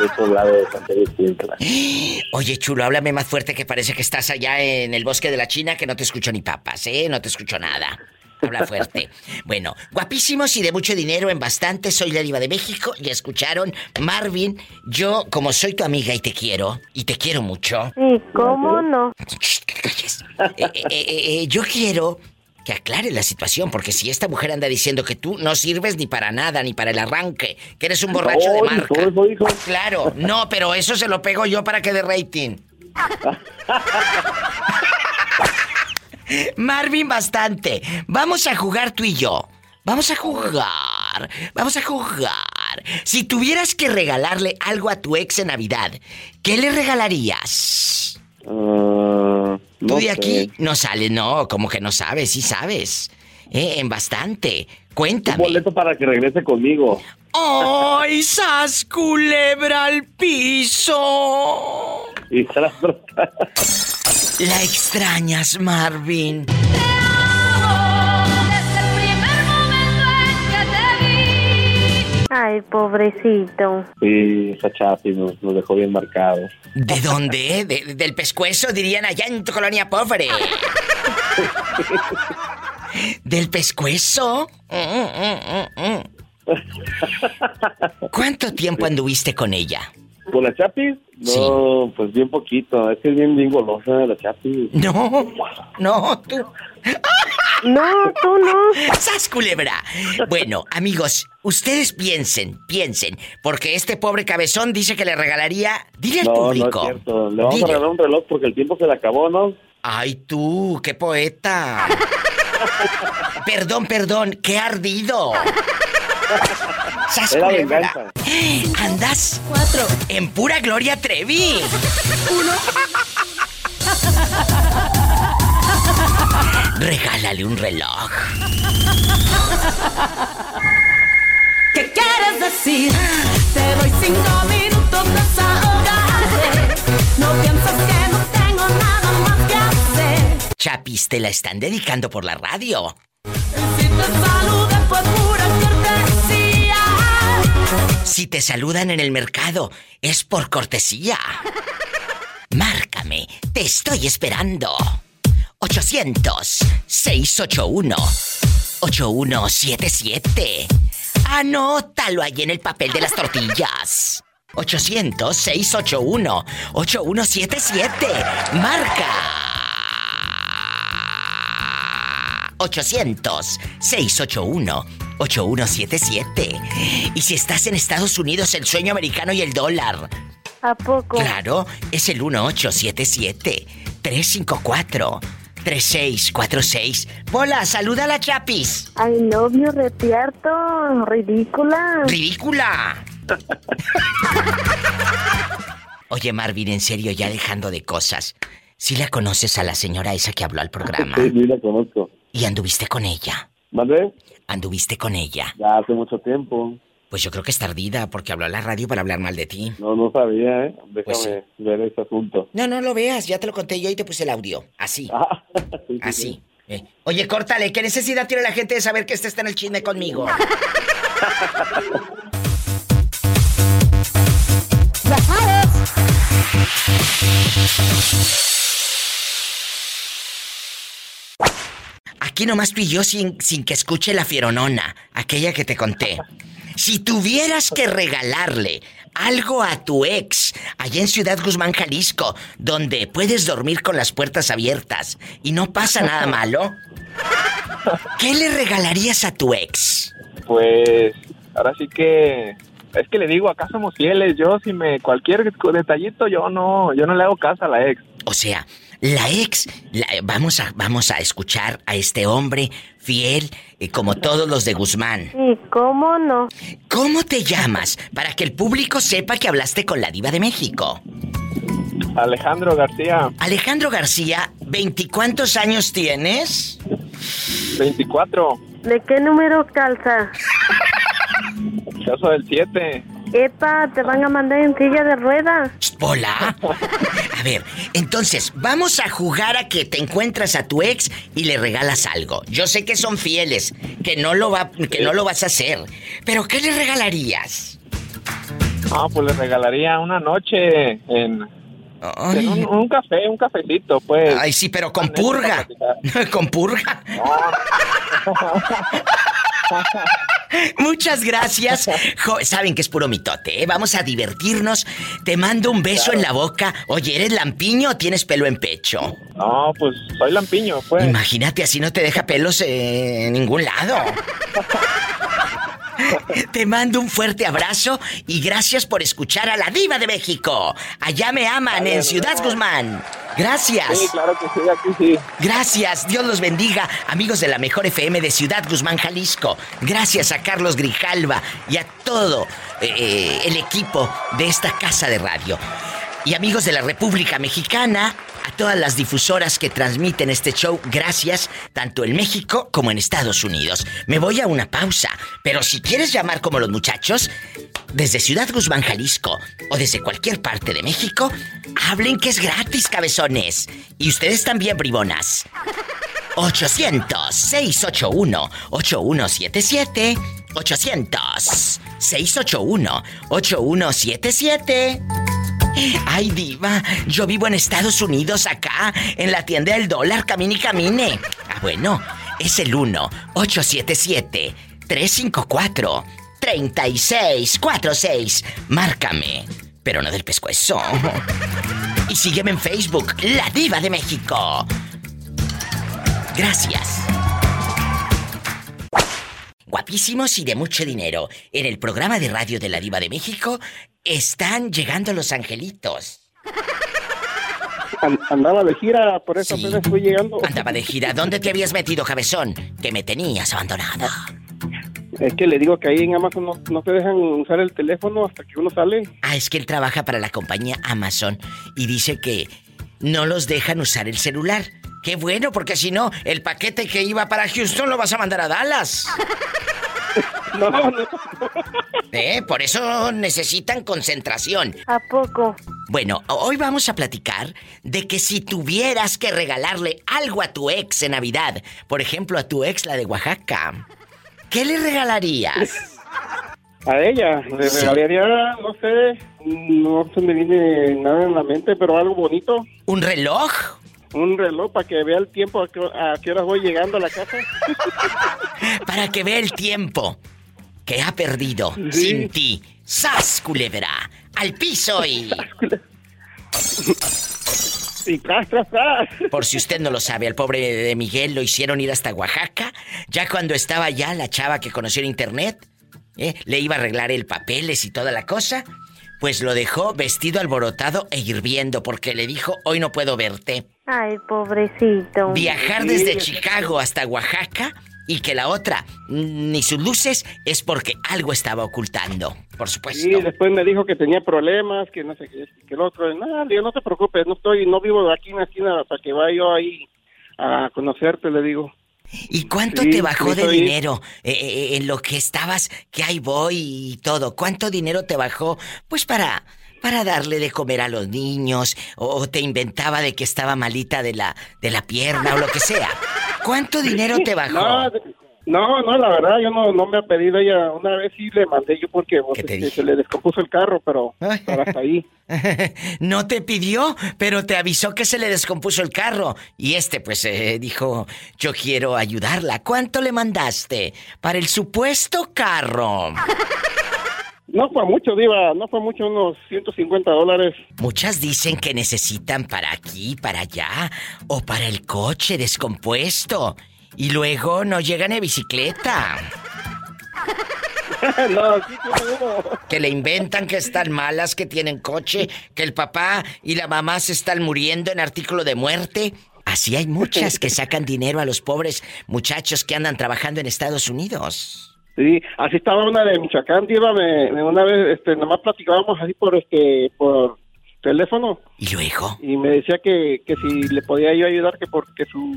L: de poblado de.
B: Oye, chulo, háblame más fuerte que parece que estás allá en el bosque de la China, que no te escucho ni papas, ¿eh? No te escucho nada. Habla fuerte. Bueno, guapísimos y de mucho dinero en bastante. Soy la diva de México. Ya escucharon. Marvin, yo, como soy tu amiga y te quiero, y te quiero mucho.
H: ¿Y cómo no?
B: Shh, que te calles. Eh, eh, eh, eh, yo quiero que aclare la situación, porque si esta mujer anda diciendo que tú no sirves ni para nada, ni para el arranque, que eres un borracho de marca.
L: eso.
B: Claro, no, pero eso se lo pego yo para que dé rating. Marvin, bastante. Vamos a jugar tú y yo. Vamos a jugar. Vamos a jugar. Si tuvieras que regalarle algo a tu ex en Navidad, ¿qué le regalarías?
L: Ah,
B: Tú de
L: sé.
B: aquí no sales, no, como que no sabes, sí sabes. Eh, en bastante.
L: Un
B: Cuéntame.
L: boleto para que regrese conmigo.
B: ¡Ay, sas culebra al piso!
L: Y tras, tras.
B: La extrañas, Marvin.
H: Ay, pobrecito.
L: Sí, esa chapis nos, nos dejó bien marcados.
B: ¿De dónde? De- del pescuezo, dirían allá en tu colonia pobre. ¿Del pescuezo? Mm, mm, mm. ¿Cuánto tiempo anduviste con ella?
L: ¿Con la chapis? No, pues bien poquito. Es que es bien, bien golosa la chapis.
B: No, no, tú.
H: No, tú no.
B: ¡Sas, culebra! Bueno, amigos, ustedes piensen, piensen, porque este pobre cabezón dice que le regalaría. Dile al
L: No, no es
B: público.
L: cierto. Le vamos
B: Dile.
L: a regalar un reloj porque el tiempo se le acabó, ¿no?
B: Ay, tú, qué poeta. perdón, perdón, qué ardido. ¡Sas,
L: Era venganza.
B: Andas cuatro en pura Gloria Trevi. Uno. Regálale un reloj.
M: ¿Qué quieres decir? Te doy cinco minutos desahogarte. No piensas que no tengo nada más que hacer.
B: Chapis, te la están dedicando por la radio.
M: Y si te salude, pues
B: Si te saludan en el mercado, es por cortesía. Márcame, te estoy esperando. 800-681-8177. Anótalo ahí en el papel de las tortillas. 800-681-8177. Marca. 800-681-8177. Y si estás en Estados Unidos, el sueño americano y el dólar.
H: ¿A poco?
B: Claro, es el 1877-354-3646. Pola, saluda a la Chapis.
H: Ay, novio, repierto, ridícula.
B: ¡Ridícula! Oye, Marvin, en serio, ya dejando de cosas. ¿Sí la conoces a la señora esa que habló al programa?
L: Sí, sí, la conozco.
B: ¿Y anduviste con ella?
L: ¿Vale?
B: ¿Anduviste con ella?
L: Ya hace mucho tiempo.
B: Pues yo creo que es tardida porque habló a la radio para hablar mal de ti.
L: No, no sabía, ¿eh? Déjame
B: Pues
L: ver ese asunto.
B: No, no lo veas, ya te lo conté yo y te puse el audio. Así.
L: Ah, sí, sí,
B: Así.
L: sí.
B: Eh, Oye, córtale, ¿qué necesidad tiene la gente de saber que este está en el chisme conmigo? Aquí nomás tú y yo sin, sin que escuche la fieronona, aquella que te conté. Si tuvieras que regalarle algo a tu ex allá en Ciudad Guzmán, Jalisco, donde puedes dormir con las puertas abiertas y no pasa nada malo, ¿qué le regalarías a tu ex?
N: Pues ahora sí que es que le digo, acá somos fieles. Yo si me cualquier detallito yo no yo no le hago caso a la ex.
B: O sea, la ex, la- vamos, a, vamos a escuchar a este hombre fiel, eh, como todos los de Guzmán.
H: Sí, ¿cómo no?
B: ¿Cómo te llamas? Para que el público sepa que hablaste con la diva de México.
N: Alejandro García,
B: Alejandro García, ¿veinticuántos años tienes?
N: 24,
H: ¿De qué número calza?
N: caso del 7.
H: Epa, te van a mandar en silla de ruedas.
B: Hola. A ver, entonces, vamos a jugar a que te encuentras a tu ex y le regalas algo. Yo sé que son fieles, que no lo va, que no lo vas a hacer. Pero ¿qué le regalarías?
N: Ah, pues le regalaría una noche en, en un, un café, un cafecito, pues.
B: Ay, sí, pero con purga. con purga. Muchas gracias. Jo- Saben que es puro mitote, ¿eh? Vamos a divertirnos. Te mando un beso en la boca. Oye, ¿eres lampiño o tienes pelo en pecho?
N: No, pues soy lampiño, pues.
B: Imagínate, así no te deja pelos eh, en ningún lado. Te mando un fuerte abrazo y gracias por escuchar a la diva de México. Allá me aman en Ciudad Guzmán. Gracias.
N: Sí, claro que sí, aquí sí.
B: Gracias, Dios los bendiga, amigos de la Mejor FM de Ciudad Guzmán, Jalisco. Gracias a Carlos Grijalva y a todo eh, el equipo de esta casa de radio. Y amigos de la República Mexicana, a todas las difusoras que transmiten este show, gracias, tanto en México como en Estados Unidos. Me voy a una pausa, pero si quieres llamar como los muchachos, desde Ciudad Guzmán, Jalisco, o desde cualquier parte de México, hablen que es gratis, cabezones. Y ustedes también, bribonas. 800-681-8177. 800-681-8177. Ay, diva, yo vivo en Estados Unidos acá, en la tienda del dólar, camine y camine. Ah, bueno, es el 1-877-354-3646. Márcame, pero no del pescuezo. Y sígueme en Facebook, La Diva de México. Gracias. Guapísimos y de mucho dinero. En el programa de radio de La Diva de México están llegando los angelitos.
O: An- andaba de gira, por eso
B: Sí.
O: apenas fui llegando.
B: Andaba de gira. ¿Dónde te habías metido, cabezón? Que me tenías abandonada.
O: Es que le digo que ahí en Amazon no, no te dejan usar el teléfono hasta que uno sale.
B: Ah, es que él trabaja para la compañía Amazon y dice que no los dejan usar el celular. Qué bueno, porque si no, el paquete que iba para Houston lo vas a mandar a Dallas.
O: No, no.
B: ¿Eh? Por eso necesitan concentración.
H: ¿A poco?
B: Bueno, hoy vamos a platicar de que si tuvieras que regalarle algo a tu ex en Navidad, por ejemplo a tu ex la de Oaxaca, ¿qué le regalarías?
O: A ella, le
B: Sí.
O: regalaría, no sé, no se me viene nada en la mente, pero algo bonito.
B: ¿Un reloj?
O: Un reloj para que vea el tiempo a qué, a qué hora voy llegando a la casa.
B: Para que vea el tiempo que ha perdido
O: Sí.
B: sin ti. ¡Sas, culebra! ¡Al piso y...
O: Y tras, tras, tras.
B: Por si usted no lo sabe, al pobre de Miguel lo hicieron ir hasta Oaxaca. Ya cuando estaba ya la chava que conoció en internet, ¿eh? le iba a arreglar el papeles y toda la cosa, pues lo dejó vestido alborotado e hirviendo porque le dijo, hoy no puedo verte.
H: Ay, pobrecito.
B: Viajar desde Chicago hasta Oaxaca y que la otra mm, ni sus luces es porque algo estaba ocultando, por supuesto.
O: Y después me dijo que tenía problemas, que no sé qué, que el otro. No, no te preocupes, no estoy, no vivo aquí en la esquina para que vaya yo ahí a conocerte, le digo.
B: ¿Y cuánto
O: Sí,
B: te bajó de dinero eh, eh, en lo que estabas, que ahí voy y todo? ¿Cuánto dinero te bajó? Pues para para darle de comer a los niños o, o te inventaba de que estaba malita de la de la pierna o lo que sea. ¿Cuánto dinero te bajó?
O: No, no, no, la verdad, yo no, no me ha pedido ella. Una vez sí le mandé yo porque pues, este, se le descompuso el carro, pero, pero hasta ahí.
B: No te pidió, pero te avisó que se le descompuso el carro. Y este, pues, eh, dijo, yo quiero ayudarla. ¿Cuánto le mandaste para el supuesto carro?
O: No fue mucho, Diva, no fue mucho, unos 150 dólares.
B: Muchas dicen que necesitan para aquí, para allá, o para el coche descompuesto. Y luego no llegan en bicicleta.
O: no, sí, no.
B: Que le inventan que están malas, que tienen coche, que el papá y la mamá se están muriendo en artículo de muerte. Así hay muchas que sacan dinero a los pobres muchachos que andan trabajando en Estados Unidos.
O: Sí, así estaba una de Michoacán, Diva, me, me- una vez, este, nomás platicábamos así por, este, por teléfono.
B: ¿Y luego?
O: Y me decía que, que si le podía yo ayudar, que porque su,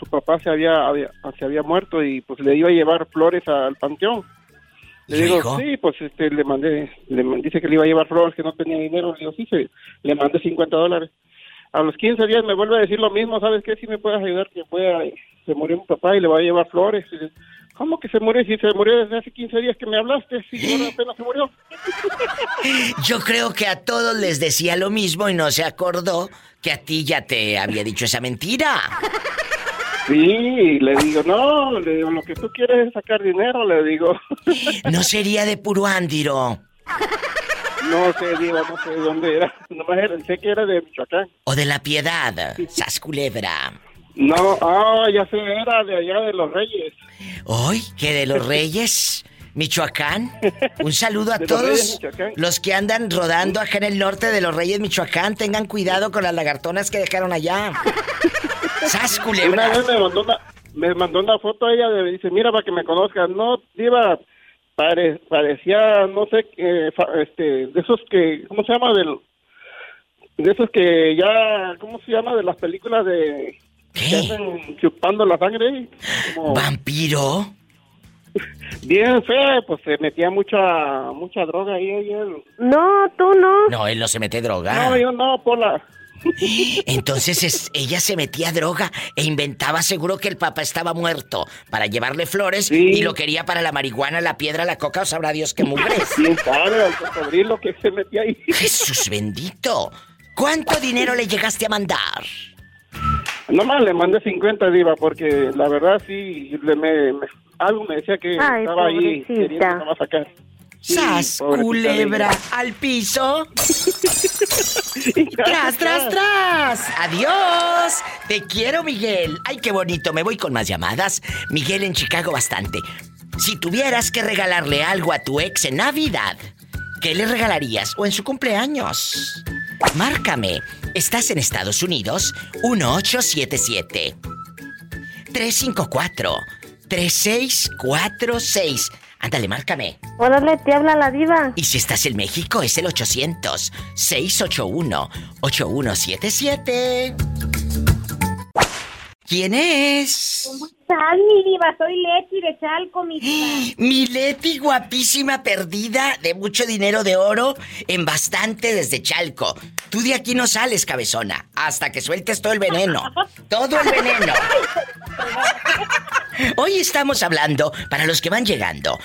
O: su papá se había, había- se había muerto y pues le iba a llevar flores al panteón. Le
B: ¿Y
O: digo, sí, pues este, le mandé, le dice que le iba a llevar flores, que no tenía dinero. Le digo, sí, sí, le mandé 50 dólares. A los 15 días me vuelve a decir lo mismo, ¿sabes qué? Si me puedes ayudar, que fue a- se murió mi papá y le voy a llevar flores. Dice, ¿Cómo que se murió? Si se murió desde hace 15 días que me hablaste, si apenas se murió.
B: Yo creo que a todos les decía lo mismo y no se acordó que a ti ya te había dicho esa mentira.
O: Sí, le digo, no, le digo, lo que tú quieres es sacar dinero, le digo.
B: No sería de puro ándiro.
O: No sé, Diva, no sé de dónde era. Nomás era, sé que era de Michoacán.
B: O de la piedad, sas culebra.
O: No, ah, ya sé, era de allá de los Reyes.
B: Hoy, que de los Reyes, Michoacán. Un saludo a
O: De los Reyes,
B: todos
O: Michoacán.
B: los que andan rodando acá en el norte de los Reyes, Michoacán. Tengan cuidado con las lagartonas que dejaron allá. ¡Sas,
O: Una vez me mandó una, me mandó una foto a ella, de, dice, mira, para que me conozcan. No, Diva, pare- parecía, no sé, eh, fa- este, de esos que, ¿cómo se llama? Del, de esos que ya, ¿cómo se llama? De las películas de... Que hacen chupando la sangre. Como
B: ¿Vampiro?
O: bien fea, pues se metía mucha mucha droga ahí. ella.
H: No, tú no.
B: No, él no se mete droga.
O: No, yo no, Pola.
B: Entonces es- ella se metía droga e inventaba seguro que el papá estaba muerto para llevarle flores y lo quería para la marihuana, la piedra, la coca o sabrá Dios qué mugres.
O: Bien padre, al cocodrilo que se metía ahí.
B: Jesús bendito. ¿Cuánto dinero le llegaste a mandar?
O: Nomás le mandé 50 diva porque la verdad sí, le me, me- algo me decía que
H: Ay,
O: estaba ahí
H: pobrecita.
O: queriendo nomás sacar. Sí,
B: ¡Sas, culebra! ¡Al piso! ¡Tras, tras, tras! ¡Adiós! Te quiero, Miguel. ¡Ay, qué bonito! Me voy con más llamadas. Miguel en Chicago bastante. Si tuvieras que regalarle algo a tu ex en Navidad, ¿qué le regalarías? ¿O en su cumpleaños? Márcame. ¿Estás en Estados Unidos? 1877 354 3646. Ándale, márcame.
H: Órale, te habla la diva.
B: Y si estás en México, es el 800-681-8177. ¿Quién es?
P: ¿Cómo estás, mi diva? Soy Leti de Chalco, mi diva.
B: Mi Leti guapísima perdida de mucho dinero de oro en bastante desde Chalco. Tú de aquí no sales, cabezona, hasta que sueltes todo el veneno. Todo el veneno. Hoy estamos hablando, para los que van llegando,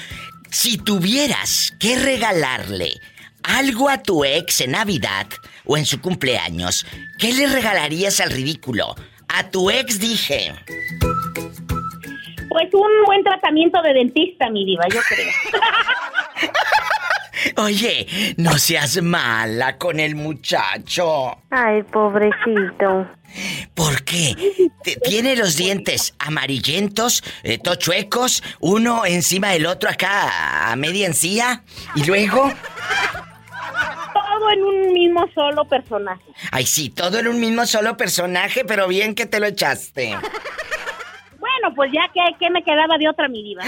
B: Si tuvieras que regalarle algo a tu ex en Navidad o en su cumpleaños, ¿qué le regalarías al ridículo? A tu ex dije.
P: Pues un buen tratamiento de dentista, mi diva, yo creo.
B: Oye, no seas mala con el muchacho.
H: Ay, pobrecito.
B: ¿Por qué? Te- Tiene los dientes amarillentos, eh, tochuecos, uno encima del otro acá a media encía. Y luego,
P: Todo en un mismo solo personaje.
B: ay sí, todo en un mismo solo personaje, pero bien que te lo echaste.
P: Bueno, pues ya que, que me quedaba de otra, mi diva.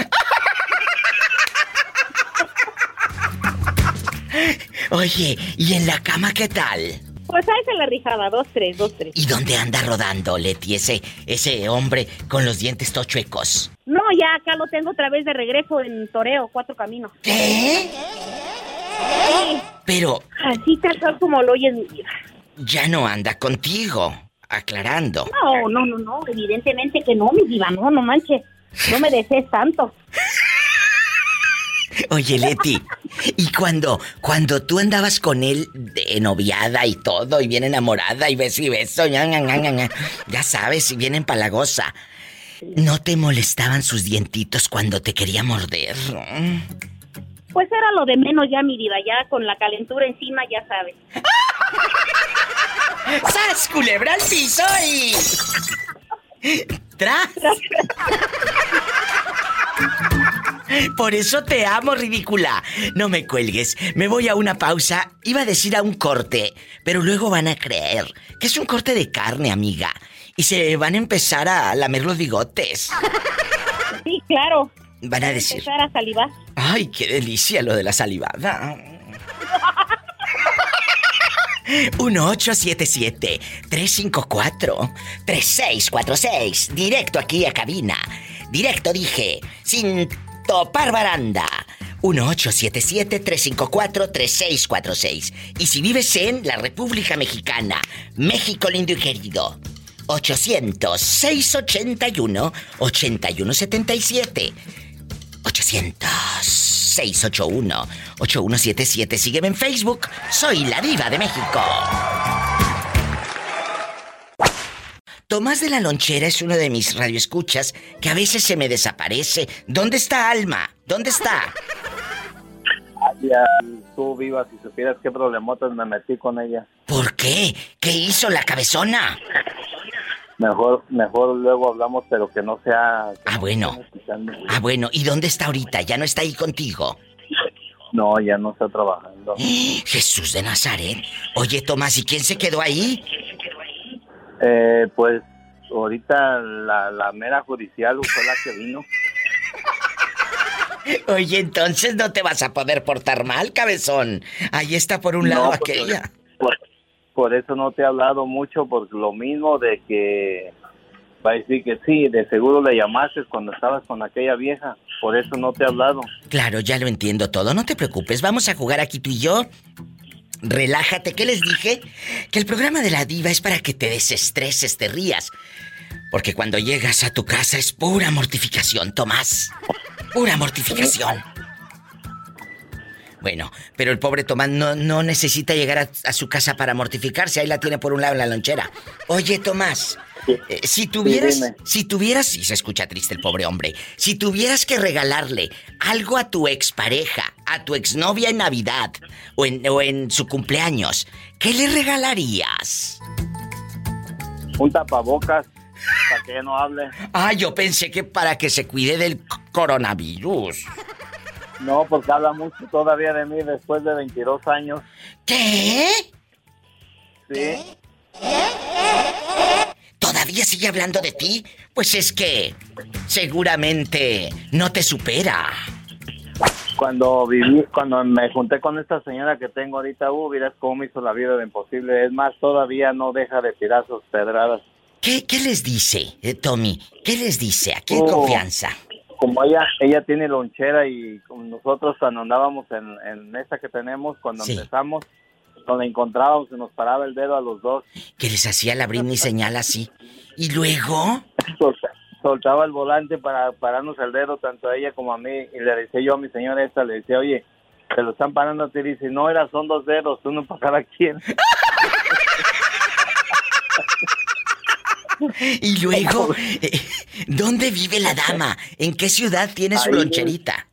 B: Oye, ¿y en la cama qué tal?
P: Pues ahí se la rifaba, dos, tres, dos, tres.
B: ¿Y dónde anda rodando, Leti, ese, ese hombre con los dientes tochuecos?
P: No, ya acá lo tengo otra vez de regreso en Toreo, Cuatro Caminos.
B: ¿Qué?
P: Sí,
B: Pero
P: así tal cual como lo oyes, mi diva.
B: ya no anda contigo, aclarando.
P: No, no, no, no, evidentemente que no, mi diva, no, no manches. No me desees tanto.
B: Oye, Leti, y cuando, cuando tú andabas con él de noviada y todo, y bien enamorada, y beso y beso, ña, ña, ya sabes, y bien empalagosa, ¿no te molestaban sus dientitos cuando te quería morder?
P: Pues era lo de menos ya, mi diva, ya con la calentura encima, ya sabes.
B: ¡Sas, culebra al piso y... ¡Tras! Por eso te amo, ridícula. No me cuelgues. Me voy a una pausa. Iba a decir a un corte, pero luego van a creer que es un corte de carne, amiga. Y se van a empezar a lamer los bigotes.
P: Sí, claro.
B: Van a decir,
P: Empezar a salivar.
B: ay, qué delicia lo de la salivada. 1877-354-3646. Directo aquí a cabina. Directo dije, sin topar baranda. 1877-354-3646. Y si vives en la República Mexicana, México lindo y querido, 800-681-8177. 800-681-8177. Sígueme en Facebook. Soy la diva de México. Tomás de la Lonchera es uno de mis radioescuchas que a veces se me desaparece. ¿Dónde está Alma? ¿Dónde está?
L: Ya, tú vivas y supieras qué problemotas me metí con ella.
B: ¿Por qué? ¿Qué hizo la cabezona?
L: Mejor, mejor luego hablamos, pero que no sea... que
B: Ah,
L: no
B: bueno. Ah, bueno, ¿y dónde está ahorita? ¿Ya no está ahí contigo?
L: No, ya no está trabajando.
B: Jesús de Nazaret. Oye, Tomás, ¿y quién se quedó ahí?
L: Eh, pues ahorita la, la mera judicial fue la que vino.
B: Oye, entonces no te vas a poder portar mal, cabezón. Ahí está por un lado
L: No,
B: aquella.
L: Por eso no te he hablado mucho, por lo mismo de que va a decir que sí, de seguro le llamaste cuando estabas con aquella vieja. Por eso no te he hablado.
B: Claro, ya lo entiendo todo. No te preocupes, vamos a jugar aquí tú y yo. Relájate, ¿qué les dije? Que el programa de la diva es para que te desestreses, te rías. Porque cuando llegas a tu casa es pura mortificación, Tomás. Pura mortificación. Bueno, pero el pobre Tomás no, no necesita llegar a, a su casa para mortificarse. Ahí la tiene por un lado en la lonchera. Oye, Tomás, eh, si tuvieras, si tuvieras, y se escucha triste el pobre hombre, si tuvieras que regalarle algo a tu expareja, a tu exnovia en Navidad o en, o en su cumpleaños, ¿qué le regalarías?
L: Un tapabocas para que no hable.
B: Ah, yo pensé que para que se cuide del coronavirus.
L: No, porque habla mucho todavía de mí después de 22 años.
B: ¿Qué?
L: Sí.
B: ¿Todavía sigue hablando de ti? Pues es que seguramente no te supera.
L: Cuando viví, cuando me junté con esta señora que tengo ahorita, uh, miras cómo me hizo la vida de imposible. Es más, todavía no deja de tirar sus pedradas.
B: ¿Qué, qué les dice, eh, Tommy? ¿Qué les dice? ¿A qué
L: Oh.
B: confianza?
L: Como ella, ella tiene lonchera y nosotros cuando andábamos en, en esta que tenemos, cuando
B: Sí.
L: empezamos, donde encontrábamos, se nos paraba el dedo a los dos.
B: Que les hacía la Britney señal así. ¿Y luego?
L: So- soltaba el volante para pararnos el dedo tanto a ella como a mí y le decía yo a mi señora esta, le decía, oye, te lo están parando a ti, dice, no, era, son dos dedos, uno para cada quien.
B: Y luego, eh, ¿dónde vive la dama? ¿En qué ciudad tiene su
L: Ahí.
B: loncherita?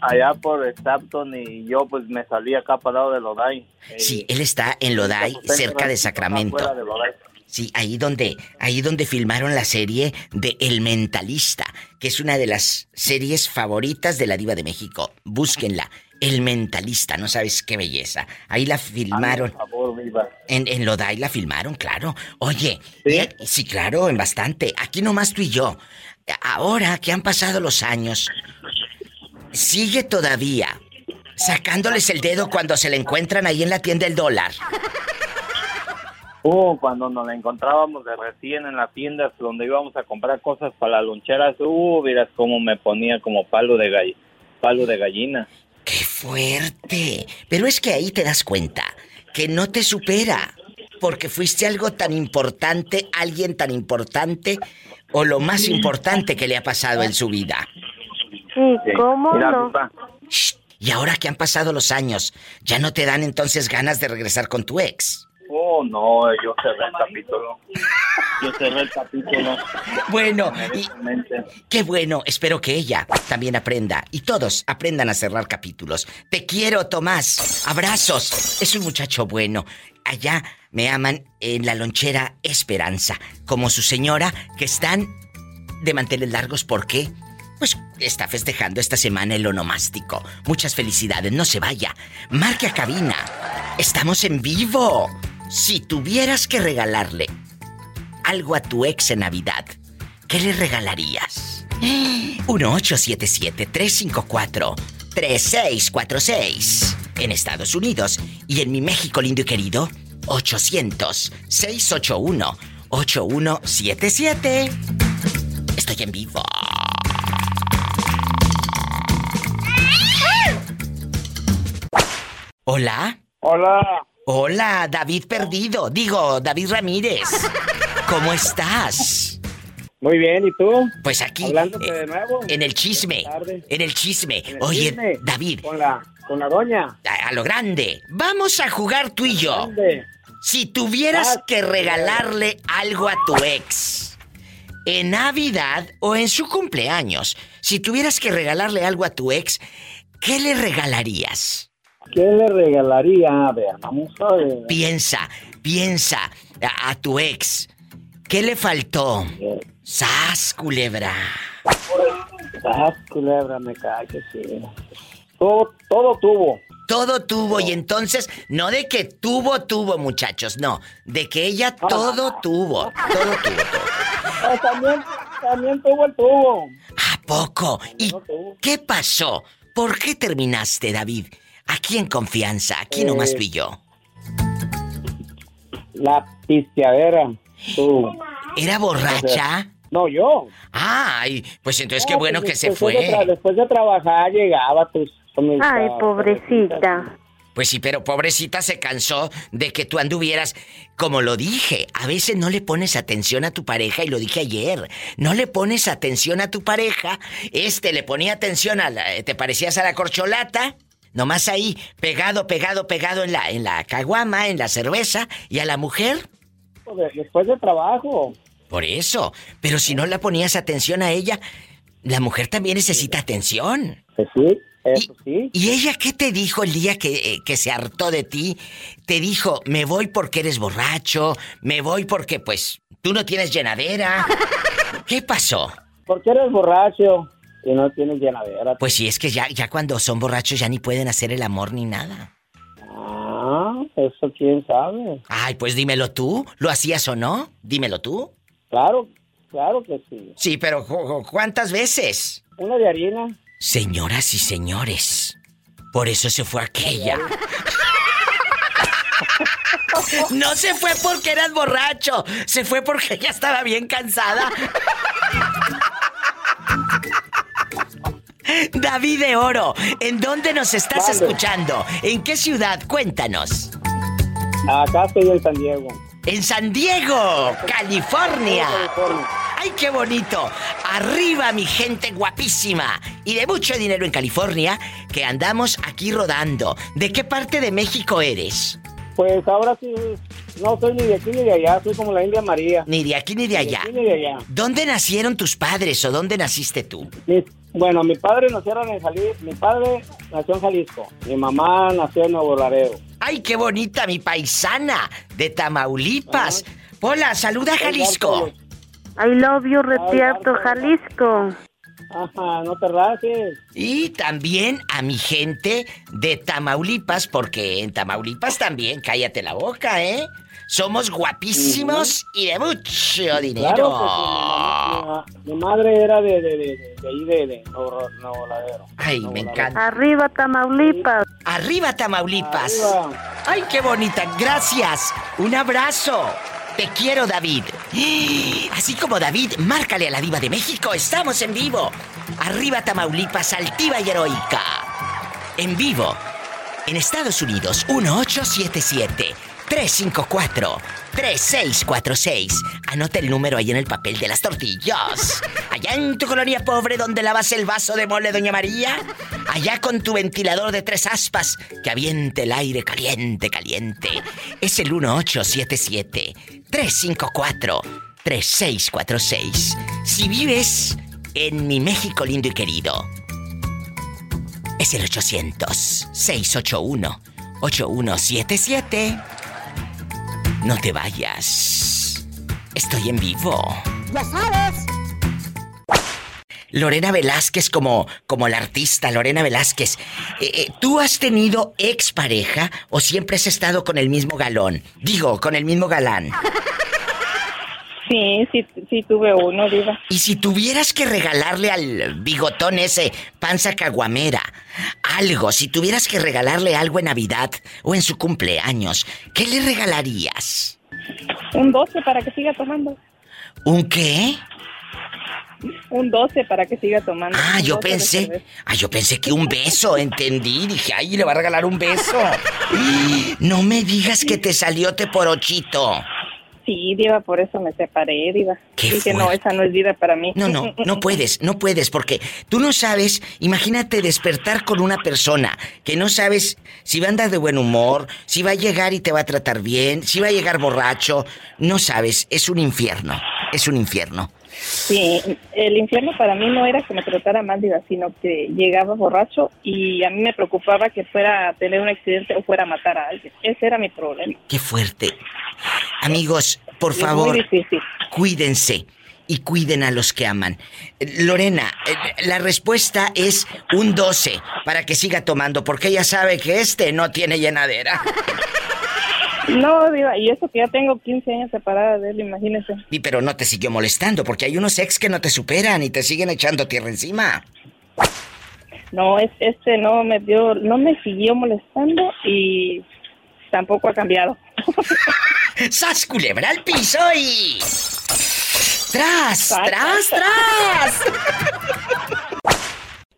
L: Allá por Stampton y yo pues me salí acá para el lado de Lodai.
B: Sí, él está en Lodai, cerca de Sacramento.
L: Afuera de Lodai.
B: Sí, ahí donde, ahí donde filmaron la serie de El Mentalista, que es una de las series favoritas de la Diva de México. Búsquenla. El Mentalista, no sabes qué belleza. Ahí la filmaron.
L: Por favor, viva.
B: En, en Lodai la filmaron, claro. Oye, ¿Sí? sí, claro, en bastante. Aquí nomás tú y yo. Ahora que han pasado los años, sigue todavía sacándoles el dedo cuando se le encuentran ahí en la tienda del dólar.
L: Uh, cuando nos la encontrábamos de recién en la tienda donde íbamos a comprar cosas para las loncheras, uh, miras cómo me ponía como palo de gall palo de gallina.
B: ¡Qué fuerte! Pero es que ahí te das cuenta que no te supera. Porque fuiste algo tan importante, alguien tan importante, o lo más importante que le ha pasado en su vida.
H: Sí, ¿cómo no?
B: Shh, Y ahora que han pasado los años, ¿ya no te dan entonces ganas de regresar con tu ex?
L: Oh, no, yo cerré el capítulo. Yo cerré el capítulo.
B: Bueno, y qué bueno, espero que ella también aprenda y todos aprendan a cerrar capítulos. Te quiero, Tomás. Abrazos. Es un muchacho bueno. Allá me aman en la lonchera Esperanza, como su señora, que están de manteles largos. ¿Por qué? Pues está festejando esta semana el onomástico. Muchas felicidades, no se vaya. Marque a cabina. Estamos en vivo. Si tuvieras que regalarle algo a tu ex en Navidad, ¿qué le regalarías? 1877-354-3646 en Estados Unidos y en mi México lindo y querido 800-681-8177. Estoy en vivo. Hola.
O: Hola.
B: Hola, David Perdido. Digo, David Ramírez. ¿Cómo estás?
O: Muy bien, ¿y tú?
B: Pues aquí.
O: Hablándote
B: eh,
O: de nuevo.
B: En el chisme. En el chisme.
O: En el
B: Oye,
O: chisme.
B: David,
O: Con la, con la doña.
B: a, a lo grande. Vamos a jugar tú y yo.
O: Grande.
B: Si tuvieras
O: Ah,
B: que regalarle algo a tu ex en Navidad o en su cumpleaños, si tuvieras que regalarle algo a tu ex, ¿qué le regalarías?
O: ¿Qué le regalaría? A ver, vamos a ver.
B: Piensa, piensa a, a tu ex. ¿Qué le faltó? ¡Sas, culebra!
O: Ah, culebra, me cae que sí. Todo, todo tuvo.
B: Todo tuvo y entonces, no de que tuvo, tuvo, muchachos, no, de que ella todo tuvo, todo tuvo.
O: Ah, también, también tuvo el tubo.
B: ¿A poco? ¿Y qué pasó? ¿Por qué terminaste, David? Aquí en confianza, aquí
O: Eh,
B: nomás tú y yo.
O: La pisteadera. Tú.
B: ¿Era borracha?
O: No, yo.
B: Ay, pues entonces qué
O: No,
B: bueno
O: pues,
B: que se
O: de
B: fue.
O: después de trabajar llegaba pues,
H: Ay, pobrecita.
B: Pues sí, pero pobrecita se cansó de que tú anduvieras, como lo dije, a veces no le pones atención a tu pareja, y lo dije ayer, no le pones atención a tu pareja, este le ponía atención a la, te parecías a la corcholata, nomás ahí, pegado, pegado, pegado en la, en la caguama, en la cerveza, y a la mujer,
O: de- Después de trabajo.
B: por eso, pero si no le ponías atención a ella, la mujer también necesita atención.
O: Pues sí, eso sí.
B: ¿Y ella qué te dijo el día que, eh, que se hartó de ti? Te dijo, me voy porque eres borracho, me voy porque pues tú no tienes llenadera. ¿Qué pasó?
O: Porque eres borracho y no tienes llenadera.
B: Pues sí, es que ya, ya cuando son borrachos ya ni pueden hacer el amor ni nada.
O: Ah, eso quién sabe.
B: Ay, pues dímelo tú, ¿lo hacías o no? Dímelo tú.
O: Claro, claro que sí.
B: Sí, pero ¿cuántas veces?
O: Una de harina.
B: Señoras y señores, por eso se fue aquella. No se fue porque eras borracho, se fue porque ella estaba bien cansada. David de Oro, ¿en dónde nos estás escuchando? ¿En qué ciudad? Cuéntanos.
O: Acá estoy en San Diego.
B: En San Diego, California.
O: California.
B: ¡Ay, qué bonito! Arriba, mi gente guapísima y de mucho dinero en California, que andamos aquí rodando. ¿De qué parte de México eres?
G: Pues ahora sí, no soy ni de aquí ni de allá, soy como la India María.
B: Ni de aquí ni de allá.
G: Ni de aquí ni de allá.
B: ¿Dónde nacieron tus padres o dónde naciste tú?
G: Mi- bueno, mi padre nacieron en Jalisco, mi padre nació en Jalisco, mi mamá nació en Nuevo Laredo.
B: ¡Ay, qué bonita, mi paisana de Tamaulipas! Hola, saluda a Jalisco.
H: I love you, Retierto, Jalisco.
G: Ajá, no te rajes.
B: Y también a mi gente de Tamaulipas, porque en Tamaulipas también, cállate la boca, ¿eh? Somos guapísimos y de mucho dinero.
G: Claro mi, madre era de, de, de, de, de ahí de, de Nuevo Laredo.
B: Ay, me encanta.
H: Arriba, Tamaulipas.
B: Arriba Tamaulipas.
G: Arriba.
B: Ay, qué bonita. Gracias. Un abrazo. Te quiero, David. Así como David, márcale a la diva de México. Estamos en vivo. Arriba Tamaulipas, altiva y heroica. En vivo. En Estados Unidos, 1877 354 3646. Anota el número ahí en el papel de las tortillas. Allá en tu colonia pobre donde lavas el vaso de mole, Doña María. Allá con tu ventilador de tres aspas que aviente el aire caliente, caliente. Es el 1877 354 3646. Si vives en mi México lindo y querido, es el 800-681-8177. No te vayas. Estoy en vivo.
M: Ya sabes.
B: Lorena Velázquez como, como la artista, Lorena Velázquez. eh, eh, ¿Tú has tenido expareja o siempre has estado con el mismo galón? Digo, con el mismo galán.
Q: Sí, sí, sí tuve uno, diva.
B: Y si tuvieras que regalarle al bigotón ese, panza caguamera, algo, si tuvieras que regalarle algo en Navidad o en su cumpleaños, ¿qué le regalarías?
Q: Un 12 para que siga tomando.
B: ¿Un qué?
Q: Un 12 para que siga tomando.
B: Ah, yo
Q: 12 de
B: pensé, ah, yo pensé que un beso, entendí, dije, ay, le va a regalar un beso. No me digas que te salió te por ochito.
Q: Sí, diva, por eso me separé, diva.
B: Qué
Q: Dije, no, esa no es vida para mí.
B: No, no, no puedes, no puedes, porque tú no sabes, imagínate despertar con una persona que no sabes si va a andar de buen humor, si va a llegar y te va a tratar bien, si va a llegar borracho, no sabes, es un infierno, es un infierno.
Q: Sí, el infierno para mí no era que me tratara mal, diva, sino que llegaba borracho y a mí me preocupaba que fuera a tener un accidente o fuera a matar a alguien. Ese era mi problema.
B: Qué fuerte. Amigos, por
Q: Es
B: favor, cuídense y cuiden a los que aman. Eh, Lorena, eh, la respuesta es un 12 para que siga tomando, porque ella sabe que este no tiene llenadera.
Q: No, diva, y eso que ya tengo 15 años separada de él, imagínese.
B: Y pero no te siguió molestando, porque hay unos ex que no te superan y te siguen echando tierra encima.
Q: No, es, este no me dio, no me siguió molestando y tampoco ha cambiado.
B: ¡Sas, culebra al piso y... ¡Tras, tras, tras!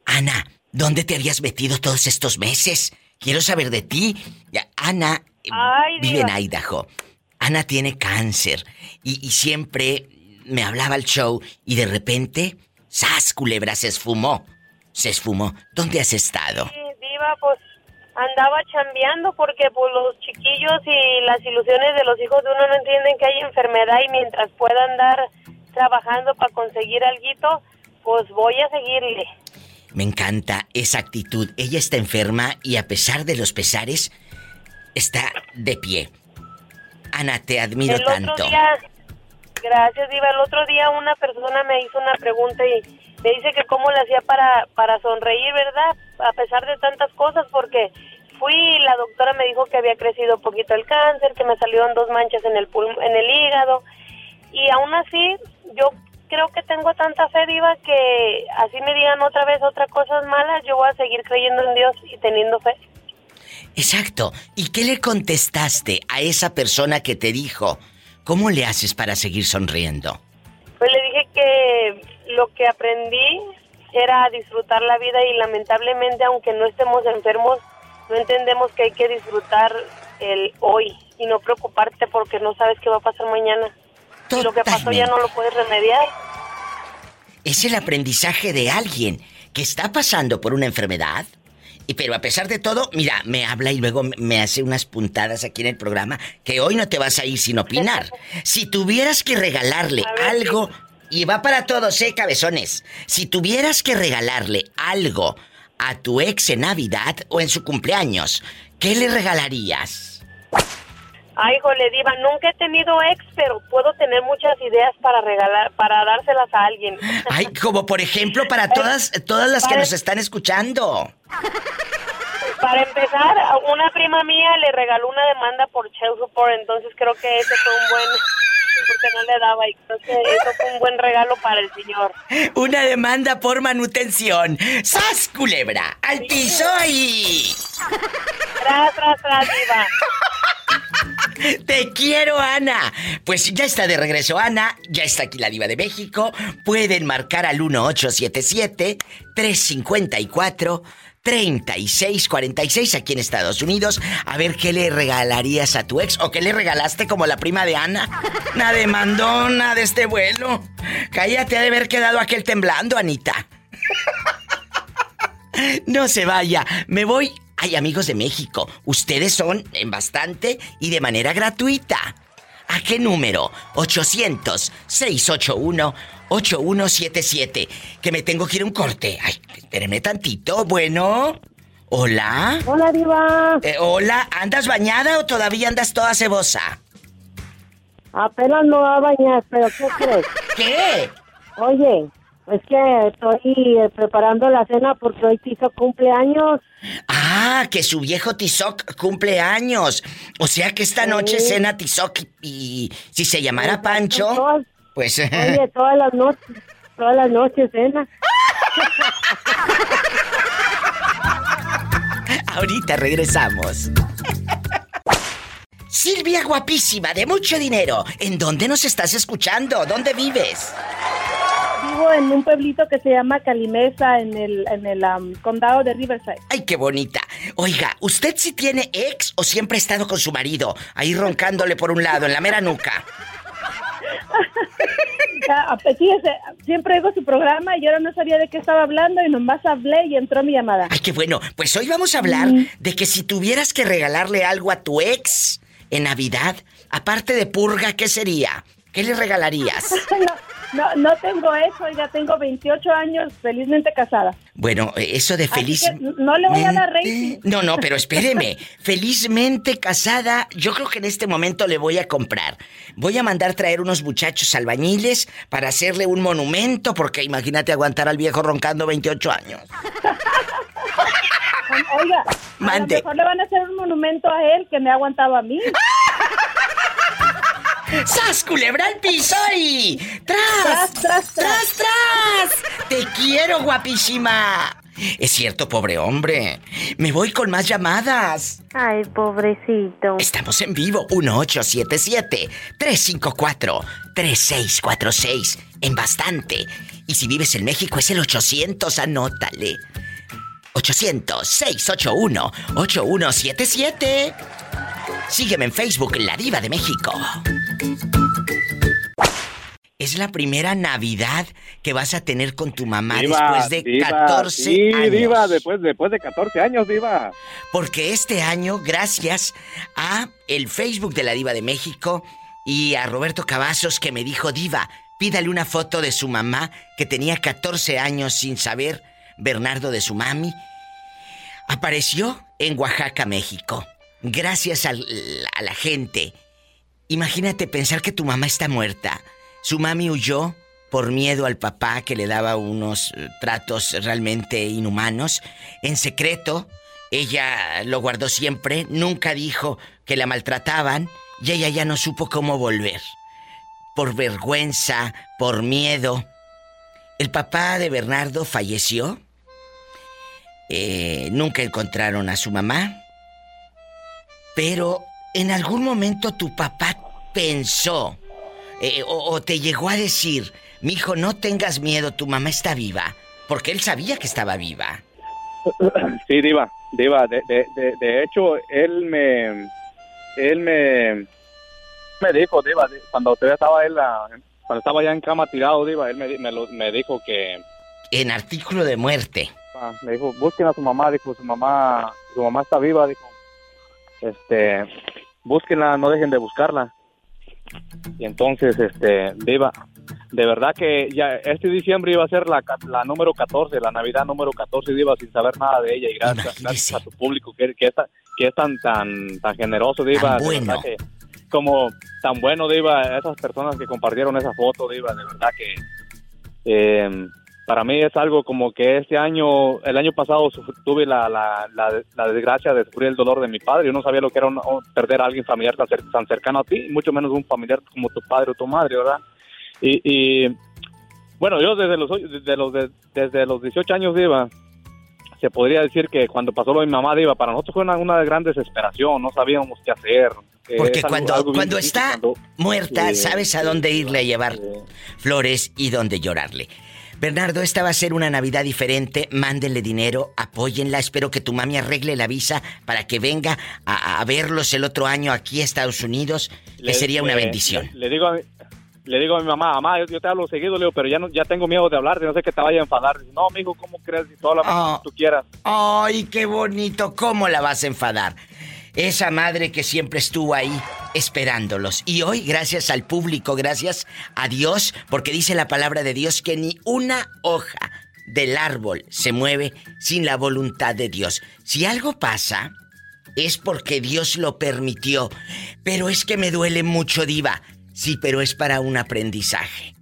B: Ana, ¿dónde te habías metido todos estos meses? Quiero saber de ti. Ana
R: Ay,
B: vive en
R: Diva.
B: Idaho. Ana tiene cáncer y, y siempre me hablaba al show y de repente, ¡sas, culebra! Se esfumó. Se esfumó. ¿Dónde has estado?
R: Sí, Diva, pues andaba chambeando porque pues los chiquillos y las ilusiones de los hijos de uno no entienden que hay enfermedad y mientras pueda andar trabajando para conseguir algo, pues voy a seguirle.
B: Me encanta esa actitud. Ella está enferma y a pesar de los pesares, está de pie. Ana, te admiro
R: el
B: tanto.
R: otro día, gracias Diva, el otro día una persona me hizo una pregunta y me dice que cómo le hacía para, para sonreír, ¿verdad? A pesar de tantas cosas, porque fui y la doctora me dijo que había crecido un poquito el cáncer, que me salieron dos manchas en el pulm- en el hígado y aún así yo creo que tengo tanta fe Diva que así me digan otra vez otras cosas malas, yo voy a seguir creyendo en Dios y teniendo fe.
B: Exacto. ¿Y qué le contestaste a esa persona que te dijo, ¿cómo le haces para seguir sonriendo?
R: Pues le dije que lo que aprendí era disfrutar la vida y lamentablemente aunque no estemos enfermos, no entendemos que hay que disfrutar el hoy y no preocuparte porque no sabes qué va a pasar mañana. Y lo que pasó ya no lo puedes remediar.
B: es el aprendizaje de alguien que está pasando por una enfermedad. Y pero a pesar de todo, mira, me habla y luego me hace unas puntadas aquí en el programa que hoy no te vas a ir sin opinar. Si tuvieras que regalarle algo, y va para todos, eh, cabezones. Si tuvieras que regalarle algo a tu ex en Navidad o en su cumpleaños, ¿qué le regalarías?
R: Ay, jole, diva, nunca he tenido ex, pero puedo tener muchas ideas para regalar, para dárselas a alguien.
B: Ay, como por ejemplo para todas, todas las que nos están escuchando.
R: Para empezar, una prima mía le regaló una demanda por child support, entonces creo que ese fue un buen porque no le daba y creo que eso fue un buen regalo para el señor.
B: Una demanda por manutención. ¡Sas, culebra! ¡Al piso!
R: Tras, tras, tras, diva.
B: Te quiero, Ana. Pues ya está de regreso Ana, ya está aquí la diva de México. Pueden marcar al 1877-354-3646 aquí en Estados Unidos. A ver qué le regalarías a tu ex o qué le regalaste como la prima de Ana. Una demandona de este vuelo. Cállate, ha de haber quedado aquel temblando, Anita. No se vaya, me voy Ay, amigos de México, ustedes son en bastante y de manera gratuita. ¿A qué número? 800-681-8177. Que me tengo que ir a un corte. Ay, espérenme tantito. Bueno. Hola.
S: Hola, Diva.
B: Eh, hola, ¿andas bañada o todavía andas toda cebosa?
S: Apenas no va a bañar, pero ¿qué crees?
B: ¿Qué?
S: Oye, es que estoy eh, preparando la cena porque hoy hizo cumpleaños.
B: Ah, que su viejo Tizoc cumple años. O sea que esta noche cena Tizoc y si se llamara Pancho,
S: Todas-
B: pues...
S: Oye, todas las noches, todas las noches cena.
B: Ahorita regresamos. Silvia guapísima, de mucho dinero. ¿En dónde nos estás escuchando? ¿Dónde vives?
Q: Vivo en un pueblito que se llama Calimesa, en el, en el condado de Riverside.
B: Ay, qué bonita. Oiga, ¿usted sí tiene ex o siempre ha estado con su marido? Ahí roncándole por un lado, en la mera nuca.
Q: Ah, pues, fíjese, siempre oigo su programa y ahora no sabía de qué estaba hablando y nomás hablé y entró mi llamada.
B: Ay, qué bueno. Pues hoy vamos a hablar de que si tuvieras que regalarle algo a tu ex en Navidad, aparte de purga, ¿qué sería? ¿Qué le regalarías?
Q: No, no, no tengo eso, oiga, tengo 28 años, felizmente casada.
B: Bueno, eso de feliz...
Q: no le voy a dar rating.
B: No, no, pero espéreme. Felizmente casada, yo creo que en este momento le voy a comprar. Voy a mandar traer unos muchachos albañiles para hacerle un monumento, porque imagínate aguantar al viejo roncando 28 años.
Q: Oiga,
B: Mande.
Q: a lo mejor le van a hacer un monumento a él que me ha aguantado a mí.
B: ¡Sas, culebra al piso y... ¡Tras! ¡Tras, tras, tras! ¡Te quiero, guapísima! Es cierto, pobre hombre. Me voy con más llamadas.
E: Ay, pobrecito.
B: Estamos en vivo, 1877-354-3646. En bastante. Y si vives en México es el 800, anótale. 800-681-8177. Sígueme en Facebook, La Diva de México. Es la primera Navidad que vas a tener con tu mamá
N: Diva,
B: después de
N: diva,
B: 14
N: sí,
B: años.
N: diva, después, después de 14 años, diva.
B: Porque este año, gracias a el Facebook de la Diva de México y a Roberto Cavazos que me dijo, Diva, pídale una foto de su mamá que tenía 14 años sin saber, Bernardo de su mami, apareció en Oaxaca, México. Gracias al- a la gente. Imagínate pensar que tu mamá está muerta. Su mami huyó por miedo al papá que le daba unos eh, tratos realmente inhumanos. En secreto, ella lo guardó siempre, nunca dijo que la maltrataban y ella ya no supo cómo volver. Por vergüenza, por miedo. El papá de Bernardo falleció. Eh, nunca encontraron a su mamá. Pero en algún momento tu papá pensó eh, o, o te llegó a decir, mi hijo, no tengas miedo, tu mamá está viva. Porque él sabía que estaba viva.
N: Sí, diva, diva. De, de, de, de hecho, él me, él me, me dijo, diva, di- cuando usted estaba él, ah, cuando estaba ya en cama tirado, Diva, él me, me, lo- me dijo que...
B: En artículo de muerte.
N: Ah, me dijo, busquen a su mamá, dijo, su mamá, su mamá está viva, dijo. Este, búsquenla, no dejen de buscarla. Y entonces, este, Diva, de verdad que ya este diciembre iba a ser la, la número 14, la Navidad número 14, Diva, sin saber nada de ella. Y gracias, gracias a tu público que, que, es, tan- que es tan, tan, tan generoso, Diva.
B: Tan
N: de verdad
B: bueno.
N: que como tan bueno, Diva, esas personas que compartieron esa foto, Diva, de verdad que eh, para mí es algo como que este año, el año pasado tuve la, la, la, la desgracia de sufrir el dolor de mi padre. Yo no sabía lo que era un- perder a alguien familiar tan, cer- tan cercano a ti, mucho menos un familiar como tu padre o tu madre, ¿verdad? Y, y, bueno, yo desde los, desde los, de- desde los 18 años, Diva, se podría decir que cuando pasó lo de mi mamá, Diva, para nosotros fue una, una gran desesperación, no sabíamos qué hacer. Eh,
B: Porque
N: es
B: cuando,
N: algo
B: cuando
N: difícil
B: está
N: cuando-
B: muerta,
N: Sí,
B: sabes a dónde irle a llevar flores y dónde llorarle. Bernardo, esta va a ser una Navidad diferente. Mándenle dinero, apóyenla. Espero que tu mami arregle la visa para que venga a, a verlos el otro año aquí a Estados Unidos, que
N: Le-
B: sería una
N: le-
B: bendición.
N: Le, le digo a mi, le digo a mi mamá, mamá, yo, yo te hablo seguido, le digo, pero ya no, ya tengo miedo de hablar, no sé que te vaya a enfadar. No, mijo, ¿cómo crees? Si tú hablas como tú quieras.
B: Ay, qué bonito. ¿Cómo la vas a enfadar? Esa madre que siempre estuvo ahí esperándolos. Y hoy, gracias al público, gracias a Dios, porque dice la palabra de Dios que ni una hoja del árbol se mueve sin la voluntad de Dios. Si algo pasa, es porque Dios lo permitió. Pero es que me duele mucho, diva. Sí, pero es para un aprendizaje.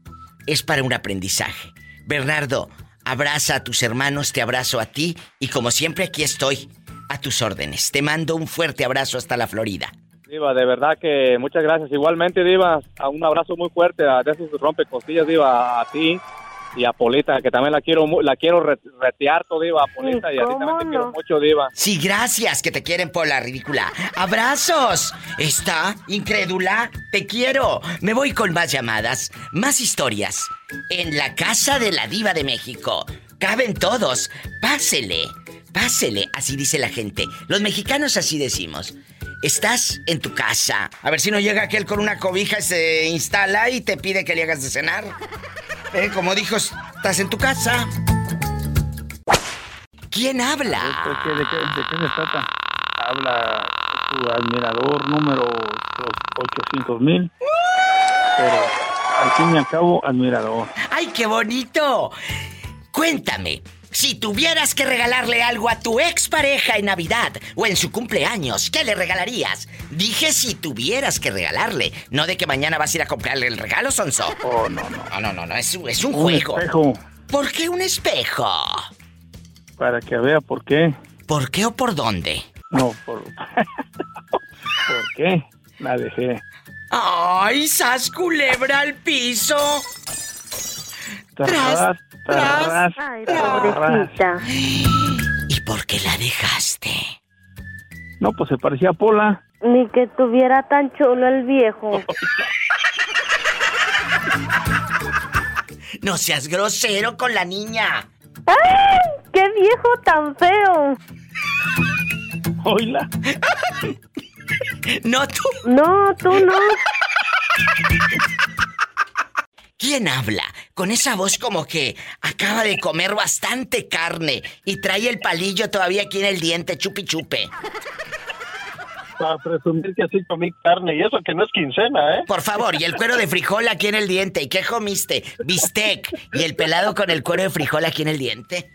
B: Es para un aprendizaje. Bernardo, abraza a tus hermanos, te abrazo a ti y como siempre aquí estoy, a tus órdenes. Te mando un fuerte abrazo hasta la Florida.
N: Diva, de verdad que muchas gracias. Igualmente, Diva, a un abrazo muy fuerte a de esos rompecostillas, Diva, a ti y a Polita, que también la quiero la quiero re- retear todo, Diva, a Polita, y a ti también te quiero mucho, Diva.
B: Sí, gracias, que te quieren por la ridícula. ¡Abrazos! ¿Está incrédula? Te quiero. Me voy con más llamadas, más historias. En la casa de la diva de México. Caben todos. Pásele, pásele. Así dice la gente. Los mexicanos así decimos. Estás en tu casa. A ver si no llega aquel con una cobija y se instala y te pide que le hagas de cenar. Eh, Como dijo, estás en tu casa. ¿Quién habla?
K: ¿De qué, de qué- de qué se trata? Habla tu admirador número 800 mil. Pero al fin y al cabo, admirador.
B: ¡Ay, qué bonito! Cuéntame, si tuvieras que regalarle algo a tu expareja en Navidad o en su cumpleaños, ¿qué le regalarías? Dije si tuvieras que regalarle, no de que mañana vas a ir a comprarle el regalo, Sonso.
K: Oh, no, no.
B: No, no, no, no, es, es un,
K: Un
B: juego.
K: espejo.
B: ¿Por qué un espejo?
K: Para que vea por qué.
B: ¿Por qué o por dónde?
K: No, por. ¿Por qué? La dejé.
B: ¡Ay, sas culebra al piso!
K: Tras, tras,
E: Ay,
K: tras.
E: pobrecita.
B: ¿Y por qué la dejaste?
K: No, pues se parecía a Pola.
E: Ni que tuviera tan chulo el viejo.
B: No seas grosero con la niña.
E: ¡Ay! ¡Qué viejo tan feo!
K: Oila.
B: No tú.
E: No, tú no.
B: ¿Quién habla? Con esa voz como que acaba de comer bastante carne y trae el palillo todavía aquí en el diente, chupi chupe.
O: Para presumir que así comí carne y eso que no es quincena, ¿eh?
B: Por favor, y el cuero de frijol aquí en el diente. ¿Y qué comiste? Bistec. ¿Y el pelado con el cuero de frijol aquí en el diente?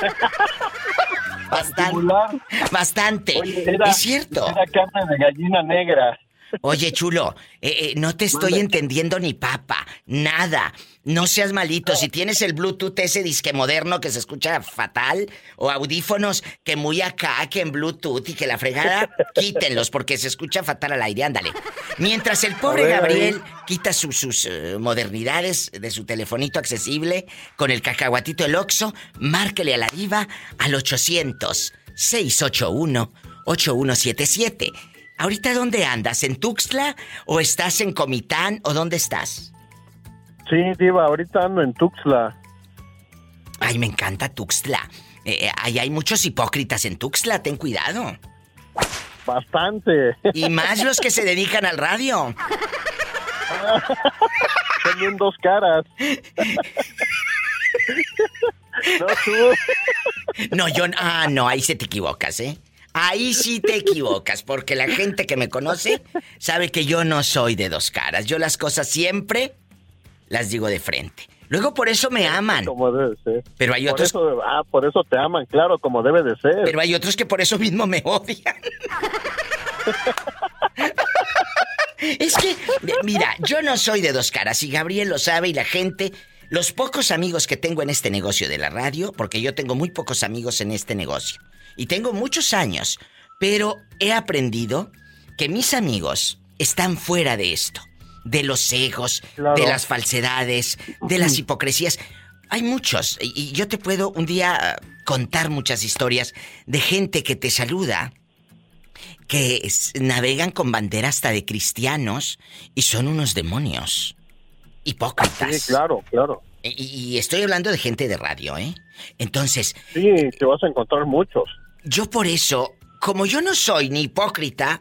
B: Bastante. Bastante.
O: Era-
B: es cierto.
O: Era carne de gallina negra.
B: Oye, chulo, eh, eh, no te estoy entendiendo ni papa, nada. No seas malito. Si tienes el Bluetooth ese disque moderno que se escucha fatal, o audífonos que muy acá, que en Bluetooth y que la fregada, quítenlos porque se escucha fatal al aire, ándale. Mientras el pobre
O: ver,
B: Gabriel quita su- sus eh, modernidades de su telefonito accesible con el cacahuatito el Oxo, márquele a la diva al 800 681 8177. ¿Ahorita dónde andas? ¿En Tuxtla? ¿O estás en Comitán? ¿O dónde estás?
O: Sí, Diva, ahorita ando en Tuxtla.
B: Ay, me encanta Tuxtla. Eh, eh, ahí hay muchos hipócritas en Tuxtla, ten cuidado.
O: Bastante.
B: Y más los que se dedican al radio.
T: Tienen dos caras.
B: No, tú. No, yo. Ah, no, ahí se te equivocas, ¿eh? Ahí sí te equivocas, porque la gente que me conoce sabe que yo no soy de dos caras. Yo las cosas siempre las digo de frente. Luego por eso me aman.
T: Como debe ser.
B: Pero hay
T: Por
B: otros.
T: eso- ah, por eso te aman, claro, como debe de ser.
B: Pero hay otros que por eso mismo me odian. Es que, mira, yo no soy de dos caras y Gabriel lo sabe y la gente, los pocos amigos que tengo en este negocio de la radio, porque yo tengo muy pocos amigos en este negocio y tengo muchos años, pero he aprendido que mis amigos están fuera de esto, de los egos,
T: Claro.
B: de las falsedades, de las hipocresías. Hay muchos y yo te puedo un día ah, contar muchas historias de gente que te saluda que es- navegan con bandera hasta de cristianos y son unos demonios. Hipócritas.
T: Sí, claro, claro.
B: Y, y estoy hablando de gente de radio, ¿eh? Entonces,
T: Sí, te vas a encontrar muchos.
B: Yo por eso, como yo no soy ni hipócrita,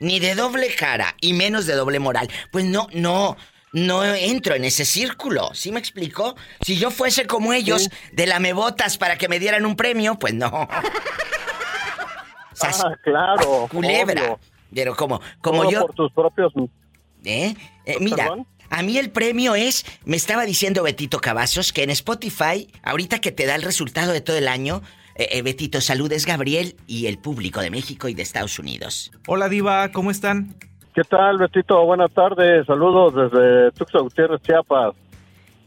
B: ni de doble cara, y menos de doble moral, pues no, no, no entro en ese círculo. ¿Sí me explico? Si yo fuese como ellos, de lamebotas para que me dieran un premio, pues no. Sas-
T: Ah, claro.
B: Culebra.
T: obvio.
B: Pero como, como
T: Todo
B: yo.
T: por tus propios...
B: ¿Eh? Eh, mira,
T: ¿Perdón?
B: a mí el premio es, me estaba diciendo Betito Cavazos, que en Spotify, ahorita que te da el resultado de todo el año, eh, eh, Betito, saludes Gabriel y el público de México y de Estados Unidos.
U: Hola Diva, ¿cómo están?
T: ¿Qué tal, Betito? Buenas tardes. Saludos desde Tuxtla Gutiérrez, Chiapas.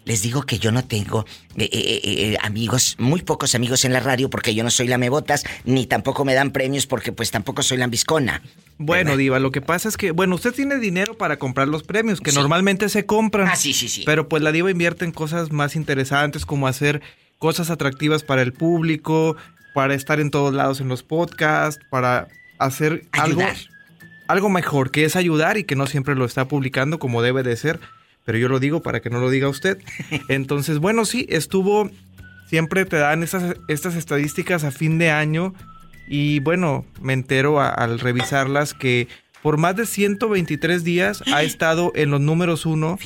B: Les digo que yo no tengo eh, eh, eh, amigos, muy pocos amigos en la radio porque yo no soy la mebotas, ni tampoco me dan premios porque pues tampoco soy la ambiscona.
U: Bueno, Diva, lo que pasa es que, bueno, usted tiene dinero para comprar los premios, que
B: Sí.
U: normalmente se compran.
B: Ah, sí, sí, sí.
U: Pero pues la Diva invierte en cosas más interesantes, como hacer cosas atractivas para el público, para estar en todos lados en los podcasts, para hacer algo,
B: Ayudar.
U: algo mejor, que es ayudar y que no siempre lo está publicando como debe de ser. Pero yo lo digo para que no lo diga usted. Entonces, bueno, sí, estuvo. Siempre te dan estas, estas estadísticas a fin de año. Y bueno, me entero a- al revisarlas que por más de 123 días ha estado en los números uno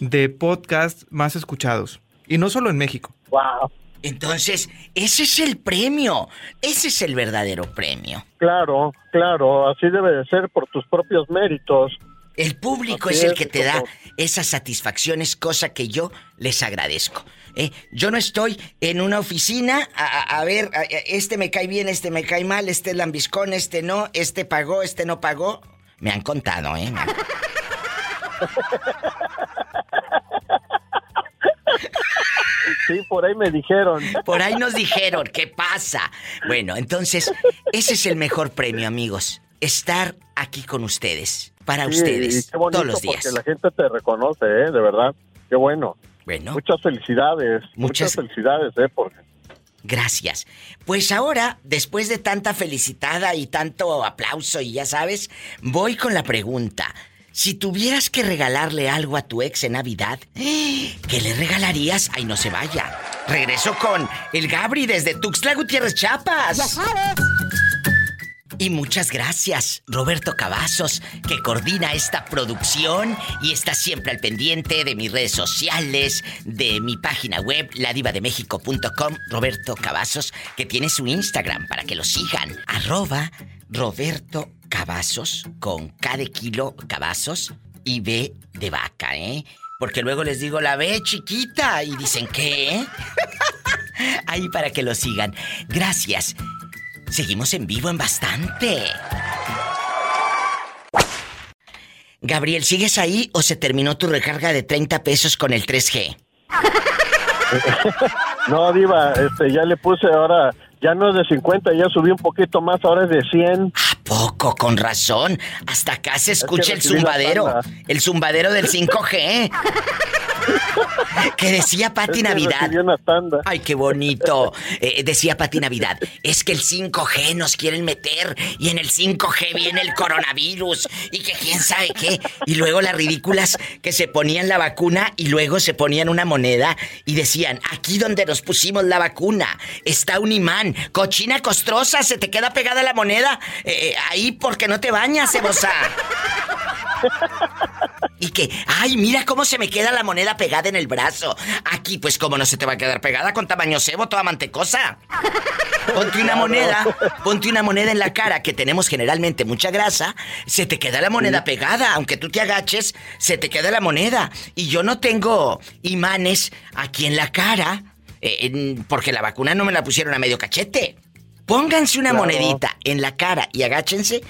U: de podcast más escuchados. Y no solo en México.
T: Wow.
B: Entonces, ese es el premio. Ese es el verdadero premio.
T: Claro, claro. Así debe de ser por tus propios méritos.
B: El público es el que te da esas satisfacciones, cosa que yo les agradezco. ¿eh? Yo no estoy en una oficina a, ver, a- este me cae bien, este me cae mal, este es lambiscón, este no, este pagó, este no pagó. Me han contado, ¿eh?
T: Sí, por ahí me dijeron.
B: Por ahí nos dijeron, ¿qué pasa? Bueno, entonces, ese es el mejor premio, amigos. Estar aquí con ustedes, para
T: Sí,
B: ustedes,
T: y qué bonito
B: todos los días.
T: Porque la gente te reconoce, ¿eh? De verdad. Qué bueno.
B: Bueno.
T: Muchas felicidades.
B: Muchas-
T: Muchas, felicidades, ¿eh? Porque
B: Gracias. Pues ahora, después de tanta felicitada y tanto aplauso y ya sabes, voy con la pregunta. Si tuvieras que regalarle algo a tu ex en Navidad, ¿qué le regalarías? Ay, no se vaya. Regreso con el Gabri desde Tuxtla Gutiérrez, Chiapas. Y muchas gracias, Roberto Cavazos, que coordina esta producción y está siempre al pendiente de mis redes sociales, de mi página web, ladivademexico.com. Roberto Cavazos, que tiene su Instagram para que lo sigan. Arroba Roberto Cavazos, con K de kilo Cavazos y B de vaca, ¿eh? Porque luego les digo la B chiquita y dicen, ¿qué? Ahí para que lo sigan. Gracias. Seguimos en vivo en bastante. Gabriel, ¿sigues ahí o se terminó tu recarga de 30 pesos con el 3G?
T: No, Diva, este, ya le puse ahora, ya no es de 50, ya subí un poquito más, ahora es de 100.
B: Poco, con razón. Hasta acá se escucha el zumbadero. El zumbadero del 5G. que decía Pati
T: Es que
B: Navidad.
T: recibí una tanda.
B: Ay, qué bonito. Eh, decía Pati Navidad. Es que el 5G nos quieren meter y en el 5G viene el coronavirus y que quién sabe qué. Y luego las ridículas que se ponían la vacuna y luego se ponían una moneda y decían, aquí donde nos pusimos la vacuna está un imán. Cochina costrosa, se te queda pegada la moneda eh, eh, ahí porque no te bañas, cebosa. Y que, ay, mira cómo se me queda la moneda pegada en el brazo. Aquí, pues, ¿cómo no se te va a quedar pegada con tamaño cebo, toda mantecosa? Ponte una moneda, ponte una moneda en la cara, que tenemos generalmente mucha grasa, se te queda la moneda pegada, aunque tú te agaches, se te queda la moneda. Y yo no tengo imanes aquí en la cara, eh, porque la vacuna no me la pusieron a medio cachete. Pónganse una
V: Claro.
B: monedita en la cara y agáchense.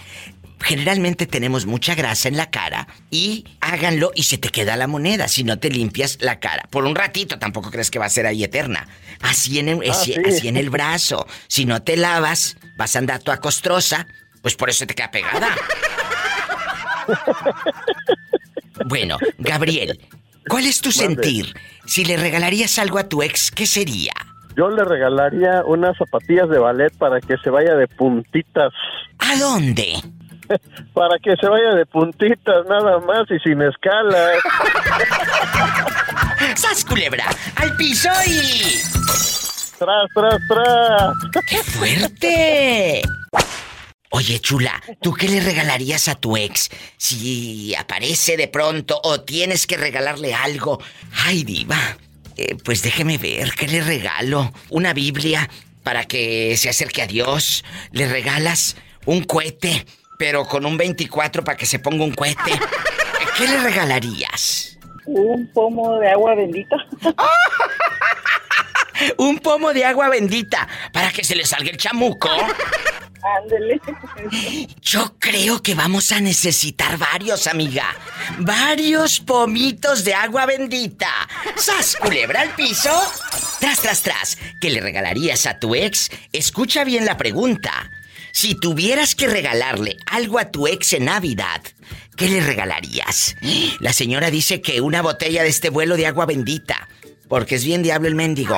B: Generalmente tenemos mucha grasa en la cara y háganlo y se te queda la moneda si no te limpias la cara. Por un ratito tampoco crees que va a ser ahí eterna. Así en el,
V: Ah,
B: así,
V: sí.
B: así en el brazo. Si no te lavas, vas a andar toda costrosa, pues por eso te queda pegada. Bueno, Gabriel, ¿cuál es tu sentir? Si le regalarías algo a tu ex, ¿qué sería?
T: Yo le regalaría unas zapatillas de ballet para que se vaya de puntitas.
B: ¿A dónde?
T: Para que se vaya de puntitas nada más y sin escalas.
B: ¡Sas, culebra! ¡Al piso y...
T: ¡Tras, tras, tras!
B: ¡Qué fuerte! Oye, chula, ¿tú qué le regalarías a tu ex si aparece de pronto o tienes que regalarle algo? Ay, diva, eh, pues déjeme ver, ¿qué le regalo? ¿Una Biblia para que se acerque a Dios? ¿Le regalas un cohete, pero con un 24 para que se ponga un cohete? ¿Qué le regalarías?
Q: Un pomo de agua bendita.
B: Un pomo de agua bendita para que se le salga el chamuco.
Q: Ándele.
B: Yo creo que vamos a necesitar varios, amiga. Varios pomitos de agua bendita. ¡Sas, culebra al piso! Tras, tras, tras. ¿Qué le regalarías a tu ex? Escucha bien la pregunta. Si tuvieras que regalarle algo a tu ex en Navidad, ¿qué le regalarías? La señora dice que una botella de este vuelo de agua bendita. Porque es bien diablo el mendigo.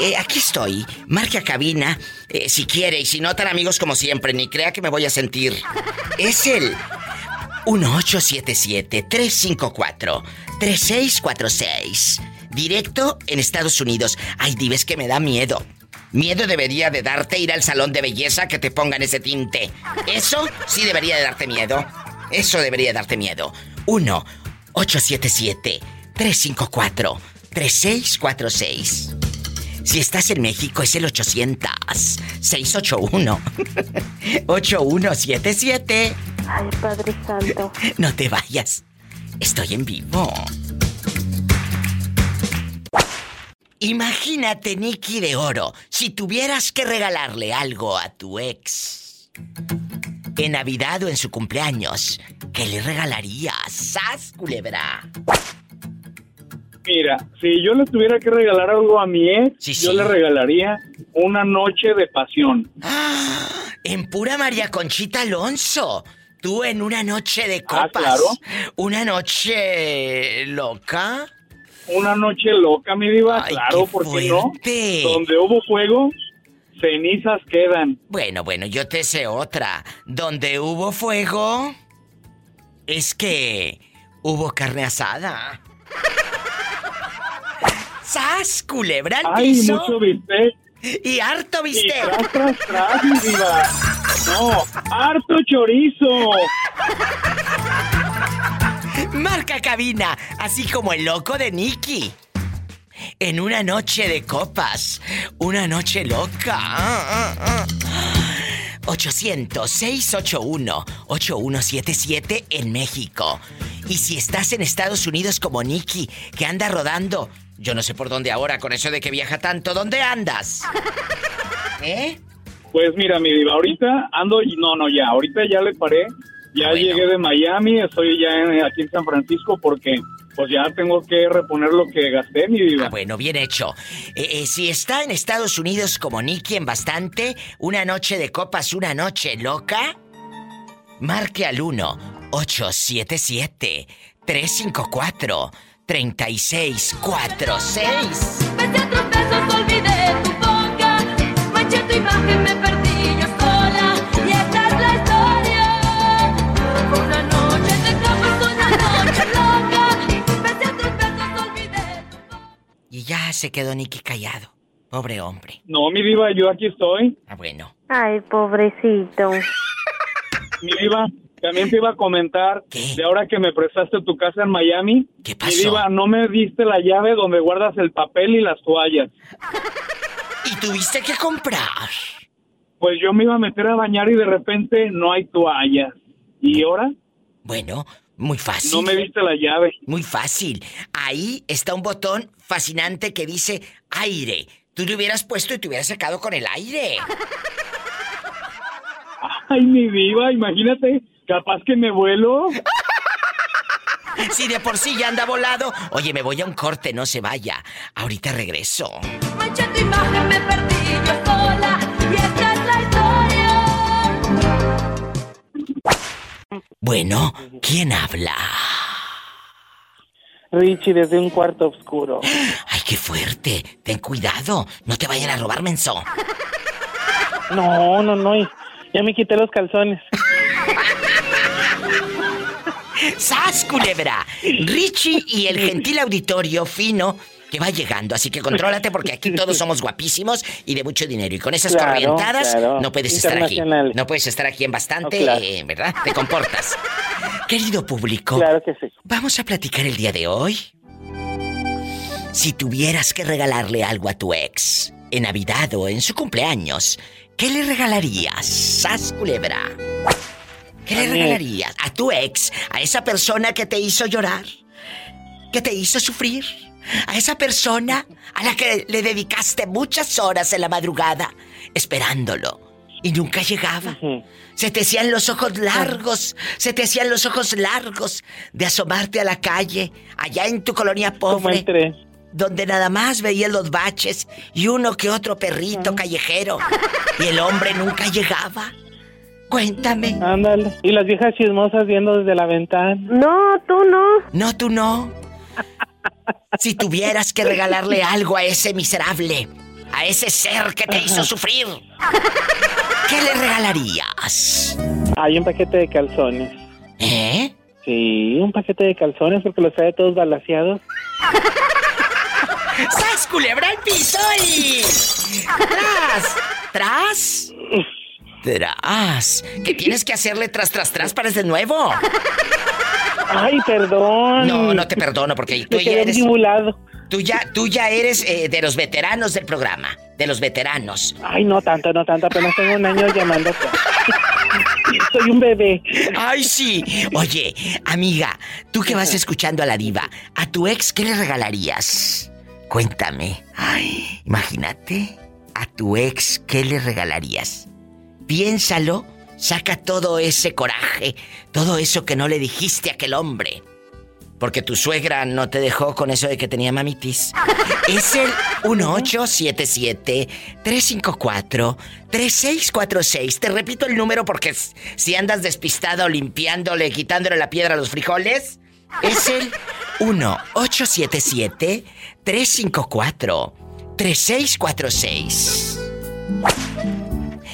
B: Eh, aquí estoy. Marque a cabina eh, si quiere y si no, tan amigos como siempre. Ni crea que me voy a sentir. Es el 1877-354-3646. Directo en Estados Unidos. Ay, dives que me da miedo. Miedo debería de darte ir al salón de belleza que te pongan ese tinte. Eso sí debería de darte miedo. Eso debería darte miedo. 1-877-354-3646. Si estás en México es el 800-681-8177.
E: Ay, Padre Santo.
B: No te vayas. Estoy en vivo. Imagínate, Nicky de Oro, si tuvieras que regalarle algo a tu ex. En Navidad o en su cumpleaños, ¿qué le regalarías? ¡Sas, culebra!
V: Mira, si yo le tuviera que regalar algo a mi ex, yo
B: sí.
V: le regalaría una noche de pasión.
B: En pura María Conchita Alonso. Tú en una noche de
V: Ah,
B: copas.
V: claro.
B: Una noche loca.
V: Una noche loca, mi diva, claro,
B: qué
V: ¿por qué no? Donde hubo fuego, cenizas quedan.
B: Bueno, bueno, yo te sé otra. Donde hubo fuego, es que hubo carne asada. ¡Sas, culebra al
V: Ay,
B: piso!
V: mucho bistec.
B: Y harto
V: Y
B: viste.
V: tras, tras, tras, mi diva. No, harto chorizo.
B: Marca cabina, así como el loco de Nicky. En una noche de copas, una noche loca. Ah, ah, ah. 800-681-8177 en México. Y si estás en Estados Unidos como Nicky, que anda rodando, yo no sé por dónde ahora con eso de que viaja tanto, ¿dónde andas? ¿Eh?
V: Pues mira, mi diva, ahorita ando, y- no, no, ya, ahorita ya le paré. Ya llegué de Miami, estoy ya en- aquí en San Francisco porque pues ya tengo que reponer lo que gasté, mi diva.
B: Ah, bueno, bien hecho. Eh, eh, si está en Estados Unidos como Nicky en bastante, una noche de copas, una noche loca, marque al 1-877-354-3646.
M: Pese a tropiezos olvidé tu boca, manché tu imagen, me perdí
B: se quedó Nicky callado. Pobre hombre.
V: No, mi diva, yo aquí estoy.
B: Ah, bueno.
E: Ay, pobrecito.
V: Mi diva,
N: también te iba a comentar de ahora que me prestaste tu casa en Miami.
B: ¿Qué
N: Mi diva, no me diste la llave donde guardas el papel y las toallas.
B: ¿Y tuviste que comprar?
N: Pues yo me iba a meter a bañar y de repente no hay toallas. ¿Y ahora?
B: Bueno, muy fácil.
N: No me diste la llave.
B: Muy fácil. Ahí está un botón fascinante que dice aire. Tú le hubieras puesto y te hubieras sacado con el aire.
N: Ay, mi diva, imagínate, capaz que me vuelo.
B: Si de por sí ya anda volado. Oye, me voy a un corte, no se vaya. Ahorita regreso.
M: Manché tu imagen, me perdí yo sola. Y esta
B: Bueno, ¿quién habla?
W: Richie, desde un cuarto oscuro.
B: Ay, qué fuerte. Ten cuidado. No te vayan a robar, menso.
W: No, no, no. Ya me quité los calzones.
B: ¡Sas, culebra! Richie y el gentil auditorio fino que va llegando, así que contrólate porque aquí todos somos guapísimos y de mucho dinero. Y con esas
W: Claro,
B: corrientadas
W: claro.
B: no puedes estar aquí. No puedes estar aquí en bastante,
W: claro.
B: eh, ¿verdad? Te comportas. Querido público,
W: Claro que sí.
B: vamos a platicar el día de hoy. Si tuvieras que regalarle algo a tu ex en Navidad o en su cumpleaños, ¿qué le regalarías? ¡Sas, culebra! ¿Qué le regalarías? ¿A tu ex? ¿A esa persona que te hizo llorar? ¿Que te hizo sufrir? ¿A esa persona a la que le dedicaste muchas horas en la madrugada esperándolo y nunca llegaba? Se te hacían los ojos largos, se te hacían los ojos largos de asomarte a la calle, allá en tu colonia pobre, donde nada más veías los baches y uno que otro perrito callejero, y el hombre nunca llegaba. Cuéntame.
W: Ándale. Y las viejas chismosas viendo desde la ventana.
E: No, tú no.
B: No, tú no. Si tuvieras que regalarle algo a ese miserable, a ese ser que te hizo sufrir, ¿qué le regalarías?
W: Hay un paquete de calzones.
B: ¿Eh?
W: Sí, un paquete de calzones porque los trae todos balaseados.
B: ¡Sas, culebra al piso y... ¡Tras! ¿Tras? Tras. ¿Qué tienes que hacerle tras, tras, tras para de nuevo?
W: Ay, perdón.
B: No, no te perdono porque tú
W: Me
B: ya
W: quedé
B: eres... Tú ya, tú ya eres eh, de los veteranos del programa. De los veteranos.
W: Ay, no tanto, no tanto. Apenas tengo un año llamando. Soy un bebé.
B: Ay, sí. Oye, amiga, tú que vas escuchando a la diva, ¿a tu ex qué le regalarías? Cuéntame. Ay, imagínate. ¿A tu ex qué le regalarías? Piénsalo, saca todo ese coraje, todo eso que no le dijiste a aquel hombre. Porque tu suegra no te dejó con eso de que tenía mamitis. Es el 1877-354-3646. Te repito el número porque si andas despistado limpiándole, quitándole la piedra a los frijoles, es el 1877-354-3646.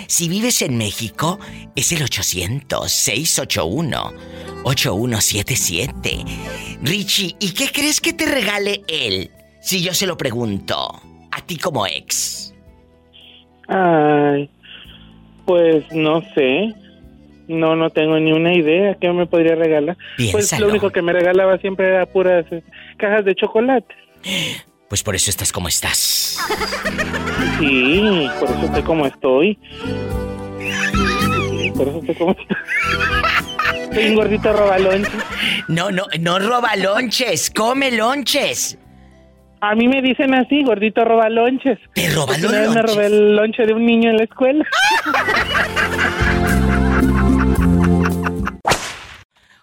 B: Si vives en México, es el 800-681-8177. Richie, ¿y qué crees que te regale él? Si yo se lo pregunto, a ti como ex.
W: Ay, pues no sé. No, no tengo ni una idea. ¿Qué me podría regalar? Pues
B: Piénsalo.
W: lo único que me regalaba siempre era puras cajas de chocolate.
B: Pues por eso estás como estás.
W: Sí, por eso estoy como estoy. Por eso estoy como estoy. Soy un gordito robalonche.
B: No, no, no roba lonches, come lonches.
W: A mí me dicen así, gordito robalonches.
B: ¿Te roba los
W: vez me
B: lonches?
W: robé el lonche de un niño en la escuela.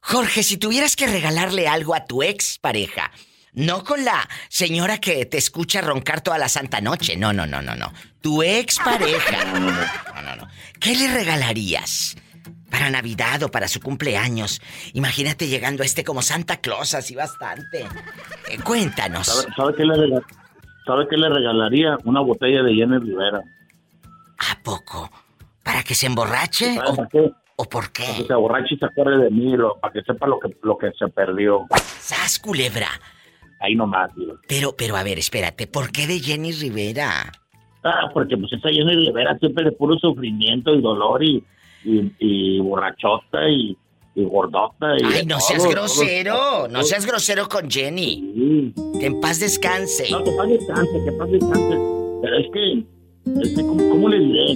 B: Jorge, si tuvieras que regalarle algo a tu ex pareja, no con la señora que te escucha roncar toda la santa noche, no, no, no, no, no. Tu ex pareja. No, no, no. ¿Qué le regalarías? Para Navidad o para su cumpleaños. Imagínate llegando a este como Santa Claus, así bastante. Eh, cuéntanos.
X: ¿Sabe, sabe qué le rega- sabe qué le regalaría? Una botella de Jenny Rivera.
B: ¿A poco? ¿Para que se emborrache?
X: ¿Sabe
B: ¿O,
X: qué?
B: o por
X: Para que
B: qué?
X: se borrache y se acuerde de mí, lo- para que sepa lo que, lo que se perdió.
B: ¡Sas, culebra!
X: Ahí nomás, tío.
B: Pero, pero a ver, espérate, ¿por qué de Jenny Rivera?
X: Ah, porque pues esa Jenny Rivera siempre de puro sufrimiento y dolor y, y, y borrachota y, y gordota. Y
B: Ay, no seas grosero,
X: todo.
B: no seas grosero con Jenny. Que en paz descanse.
X: No, que paz descanse, que paz descanse. Pero es que, es que ¿cómo, cómo le diré?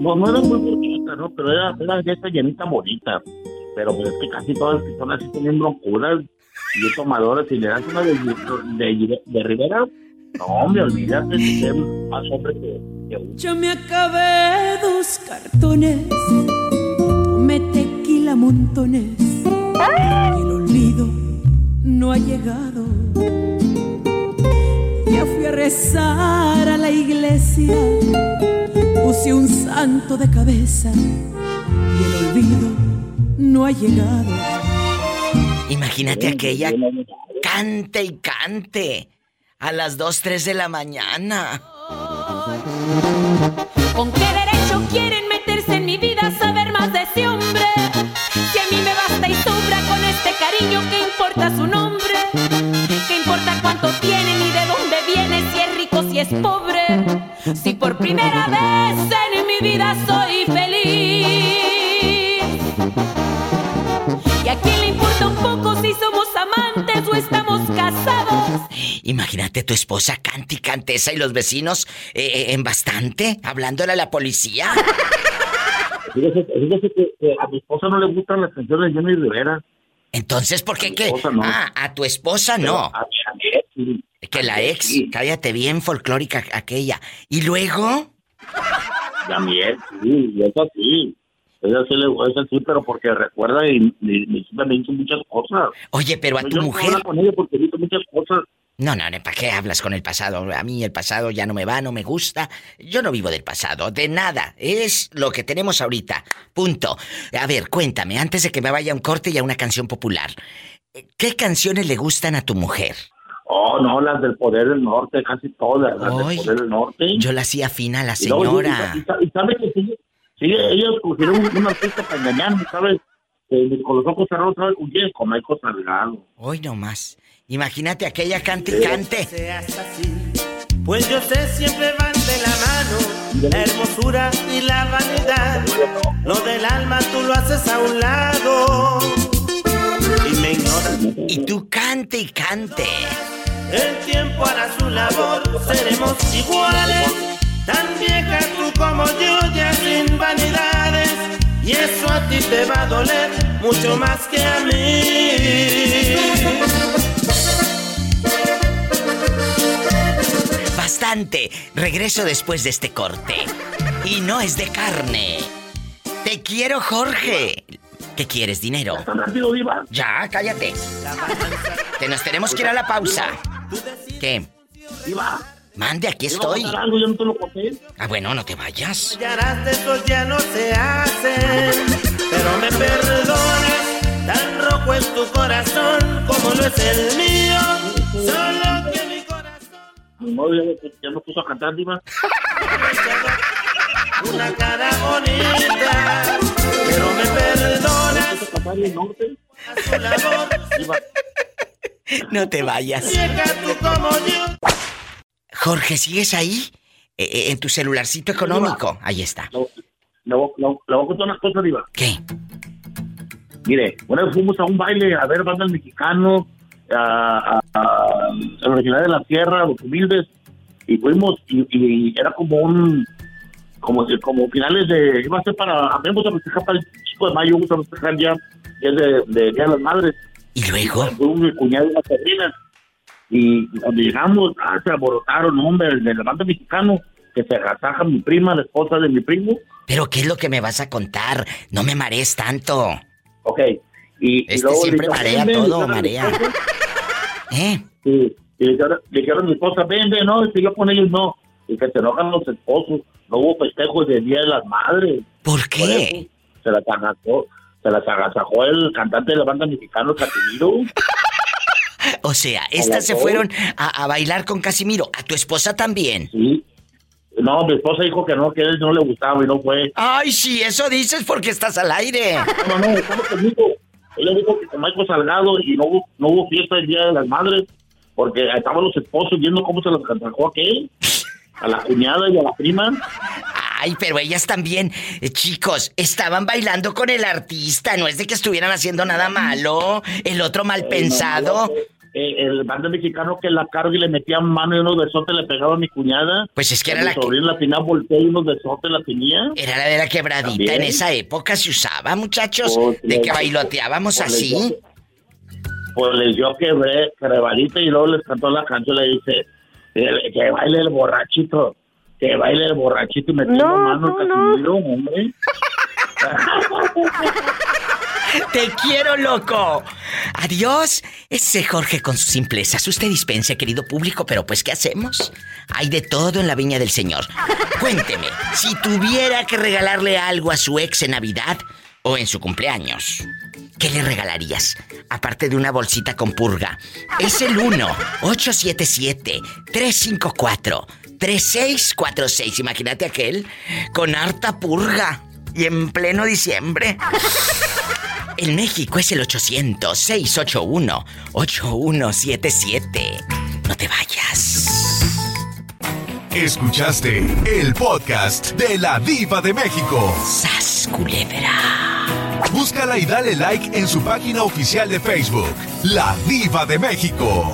X: No, no era muy bonita, ¿no? Pero era, era de esta llenita bonita. Pero pues, es que casi todas las personas sí tienen broncuras y tomadoras. Y le das una de, de, de Rivera, no, me olvídate de ser más hombre que, que.
M: Yo me acabé dos cartones, tomé tequila montones y el olvido no ha llegado. Ya fui a rezar a la iglesia, puse un santo de cabeza y el olvido no ha llegado.
B: Imagínate aquella cante y cante a las 2, 3 de la mañana.
M: ¿Con qué derecho quieren meterse en mi vida, saber más de ese hombre? Si a mí me basta y sobra con este cariño, ¿qué importa su nombre? ¿Qué importa cuánto tiene ni de dónde viene? Si es rico, si es pobre. Si por primera vez en mi vida soy feliz. Estamos casados?
B: Imagínate tu esposa cante y cante esa y los vecinos eh, eh, en bastante, hablándole a la policía.
X: Fíjese, fíjese que, que a mi esposa no le gustan las canciones de Jenny Rivera.
B: Entonces, ¿por qué qué?
X: no.
B: Ah, a tu esposa
X: Pero
B: no.
X: a mi- a mi ex, sí.
B: Que la ex, cállate bien folclórica aquella. ¿Y luego?
X: A mi ex, sí, y eso sí. Esa sí, le- esa sí, pero porque recuerda y, y, y sí me hizo muchas cosas.
B: Oye, pero a tu
X: no
B: mujer.
X: hablar con ella porque hizo muchas cosas.
B: No, no, no, ¿para qué hablas con el pasado? A mí el pasado ya no me va, no me gusta. Yo no vivo del pasado, de nada. Es lo que tenemos ahorita. Punto. A ver, cuéntame, antes de que me vaya a un corte y a una canción popular. ¿Qué canciones le gustan a tu mujer?
X: Oh, no, las del Poder del Norte, casi todas, las del Poder del Norte.
B: Yo la hacía fina a la
X: Y
B: señora.
X: Y, y- y sabe que sí, sí, ellos cogieron un, un artista para engañarme, ¿sabes? Eh, con los ojos cerrados, ¿sabes? Huye con Michael Salgado.
B: Hoy no más. Imagínate aquella cante y cante.
Y: Pues yo sé siempre van de la mano la hermosura y la vanidad. Lo del alma tú lo haces a un lado y me ignoras.
B: Y tú cante y cante.
Y: El tiempo hará su labor, seremos iguales. Tan vieja tú como yo, ya sin vanidades. Y eso a ti te va a doler mucho más que a mí.
B: Bastante. Regreso después de este corte. Y no es de carne. Te quiero, Jorge. ¿Qué quieres, dinero? Ya, cállate. Que nos tenemos que ir a la pausa. ¿Qué? Mande, aquí estoy.
X: algo, yo no te lo conté.
B: Ah, bueno, no te vayas.
Y: Esos ya no se hacen, pero me perdonas. Tan rojo es tu corazón como lo es el mío. Solo que mi
X: No, ya, ya me puso a cantar, Diva.
Y: una cara bonita, pero me perdonas.
B: No te vayas.
Y: vieja tú como yo.
B: Jorge, ¿sigues ahí? Eh, eh, en tu celularcito económico. Ahí está.
X: Le voy, a contar unas cosas, Diva.
B: ¿Qué?
X: Mire, una vez fuimos a un baile a ver bandas mexicanos, a, a, a, a original de la Sierra, los humildes, y fuimos, y, y era como un, como, como finales de, iba a ser para, a festejar para el 5 de mayo, vamos a festejar ya, ya es de, de Día de las Madres.
B: ¿Y luego?
X: Fue mi cuñado y una sobrina. Y cuando llegamos, ah, se alborotaron, hombre, de la banda mexicano, que se agasaja mi prima, la esposa de mi primo.
B: ¿Pero qué es lo que me vas a contar? No me marees tanto.
X: Ok. Y, y
B: Este
X: luego le
B: siempre
X: dijo,
B: marea todo,
X: y
B: marea. ¿Eh?
X: Sí, y le dijeron, a mi esposa, ven, ven, no, y yo con ellos no. Y que se enojan los esposos. No hubo festejos del Día de las Madres.
B: ¿Por qué?
X: eso se las agasajó, se las agasajó el cantante de la banda mexicana, Casimiro.
B: O sea, estas se
X: dos.
B: fueron a, a bailar con Casimiro. ¿A tu esposa también?
X: Sí. No, mi esposa dijo que no, que él no le gustaba y no fue.
B: Ay, sí, eso dices porque estás al aire.
X: No, no, estaba conmigo. Ella dijo que con Michael Salgado y no hubo, no hubo fiesta el Día de las Madres porque estaban los esposos viendo cómo se las a aquel, a la cuñada y a la prima.
B: Ay, pero ellas también, eh, chicos, estaban bailando con el artista, no es de que estuvieran haciendo nada malo, el otro mal pensado.
X: Eh, el bando mexicano que la carga y le metía mano y unos besotes le pegaba a mi cuñada.
B: Pues es que era la que-
X: la voltea y unos besotes la tenía.
B: Era la de la quebradita,
X: También.
B: en esa época se usaba, muchachos,
X: Pues,
B: de que bailoteábamos
X: pues,
B: así.
X: le- Pues les dio quebré, quebradita y luego les cantó la canción le dice "Eh, que baile el borrachito, que baile el borrachito y metiendo
B: No,
X: mano
B: no.
X: Casimiro, hombre.
B: ¡Te quiero, loco! Adiós. Ese Jorge con sus simplezas. Usted dispense, querido público, pero pues, ¿qué hacemos? Hay de todo en la viña del Señor. Cuénteme, si tuviera que regalarle algo a su ex en Navidad o en su cumpleaños, ¿qué le regalarías? Aparte de una bolsita con purga. Es el 1-877-354-3646. Imagínate aquel con harta purga y en pleno diciembre. En México es el 800-681-8177. No te vayas.
A: Escuchaste el podcast de la Diva de México.
B: ¡Sas, culebra!
A: Búscala y dale like en su página oficial de Facebook, La Diva de México.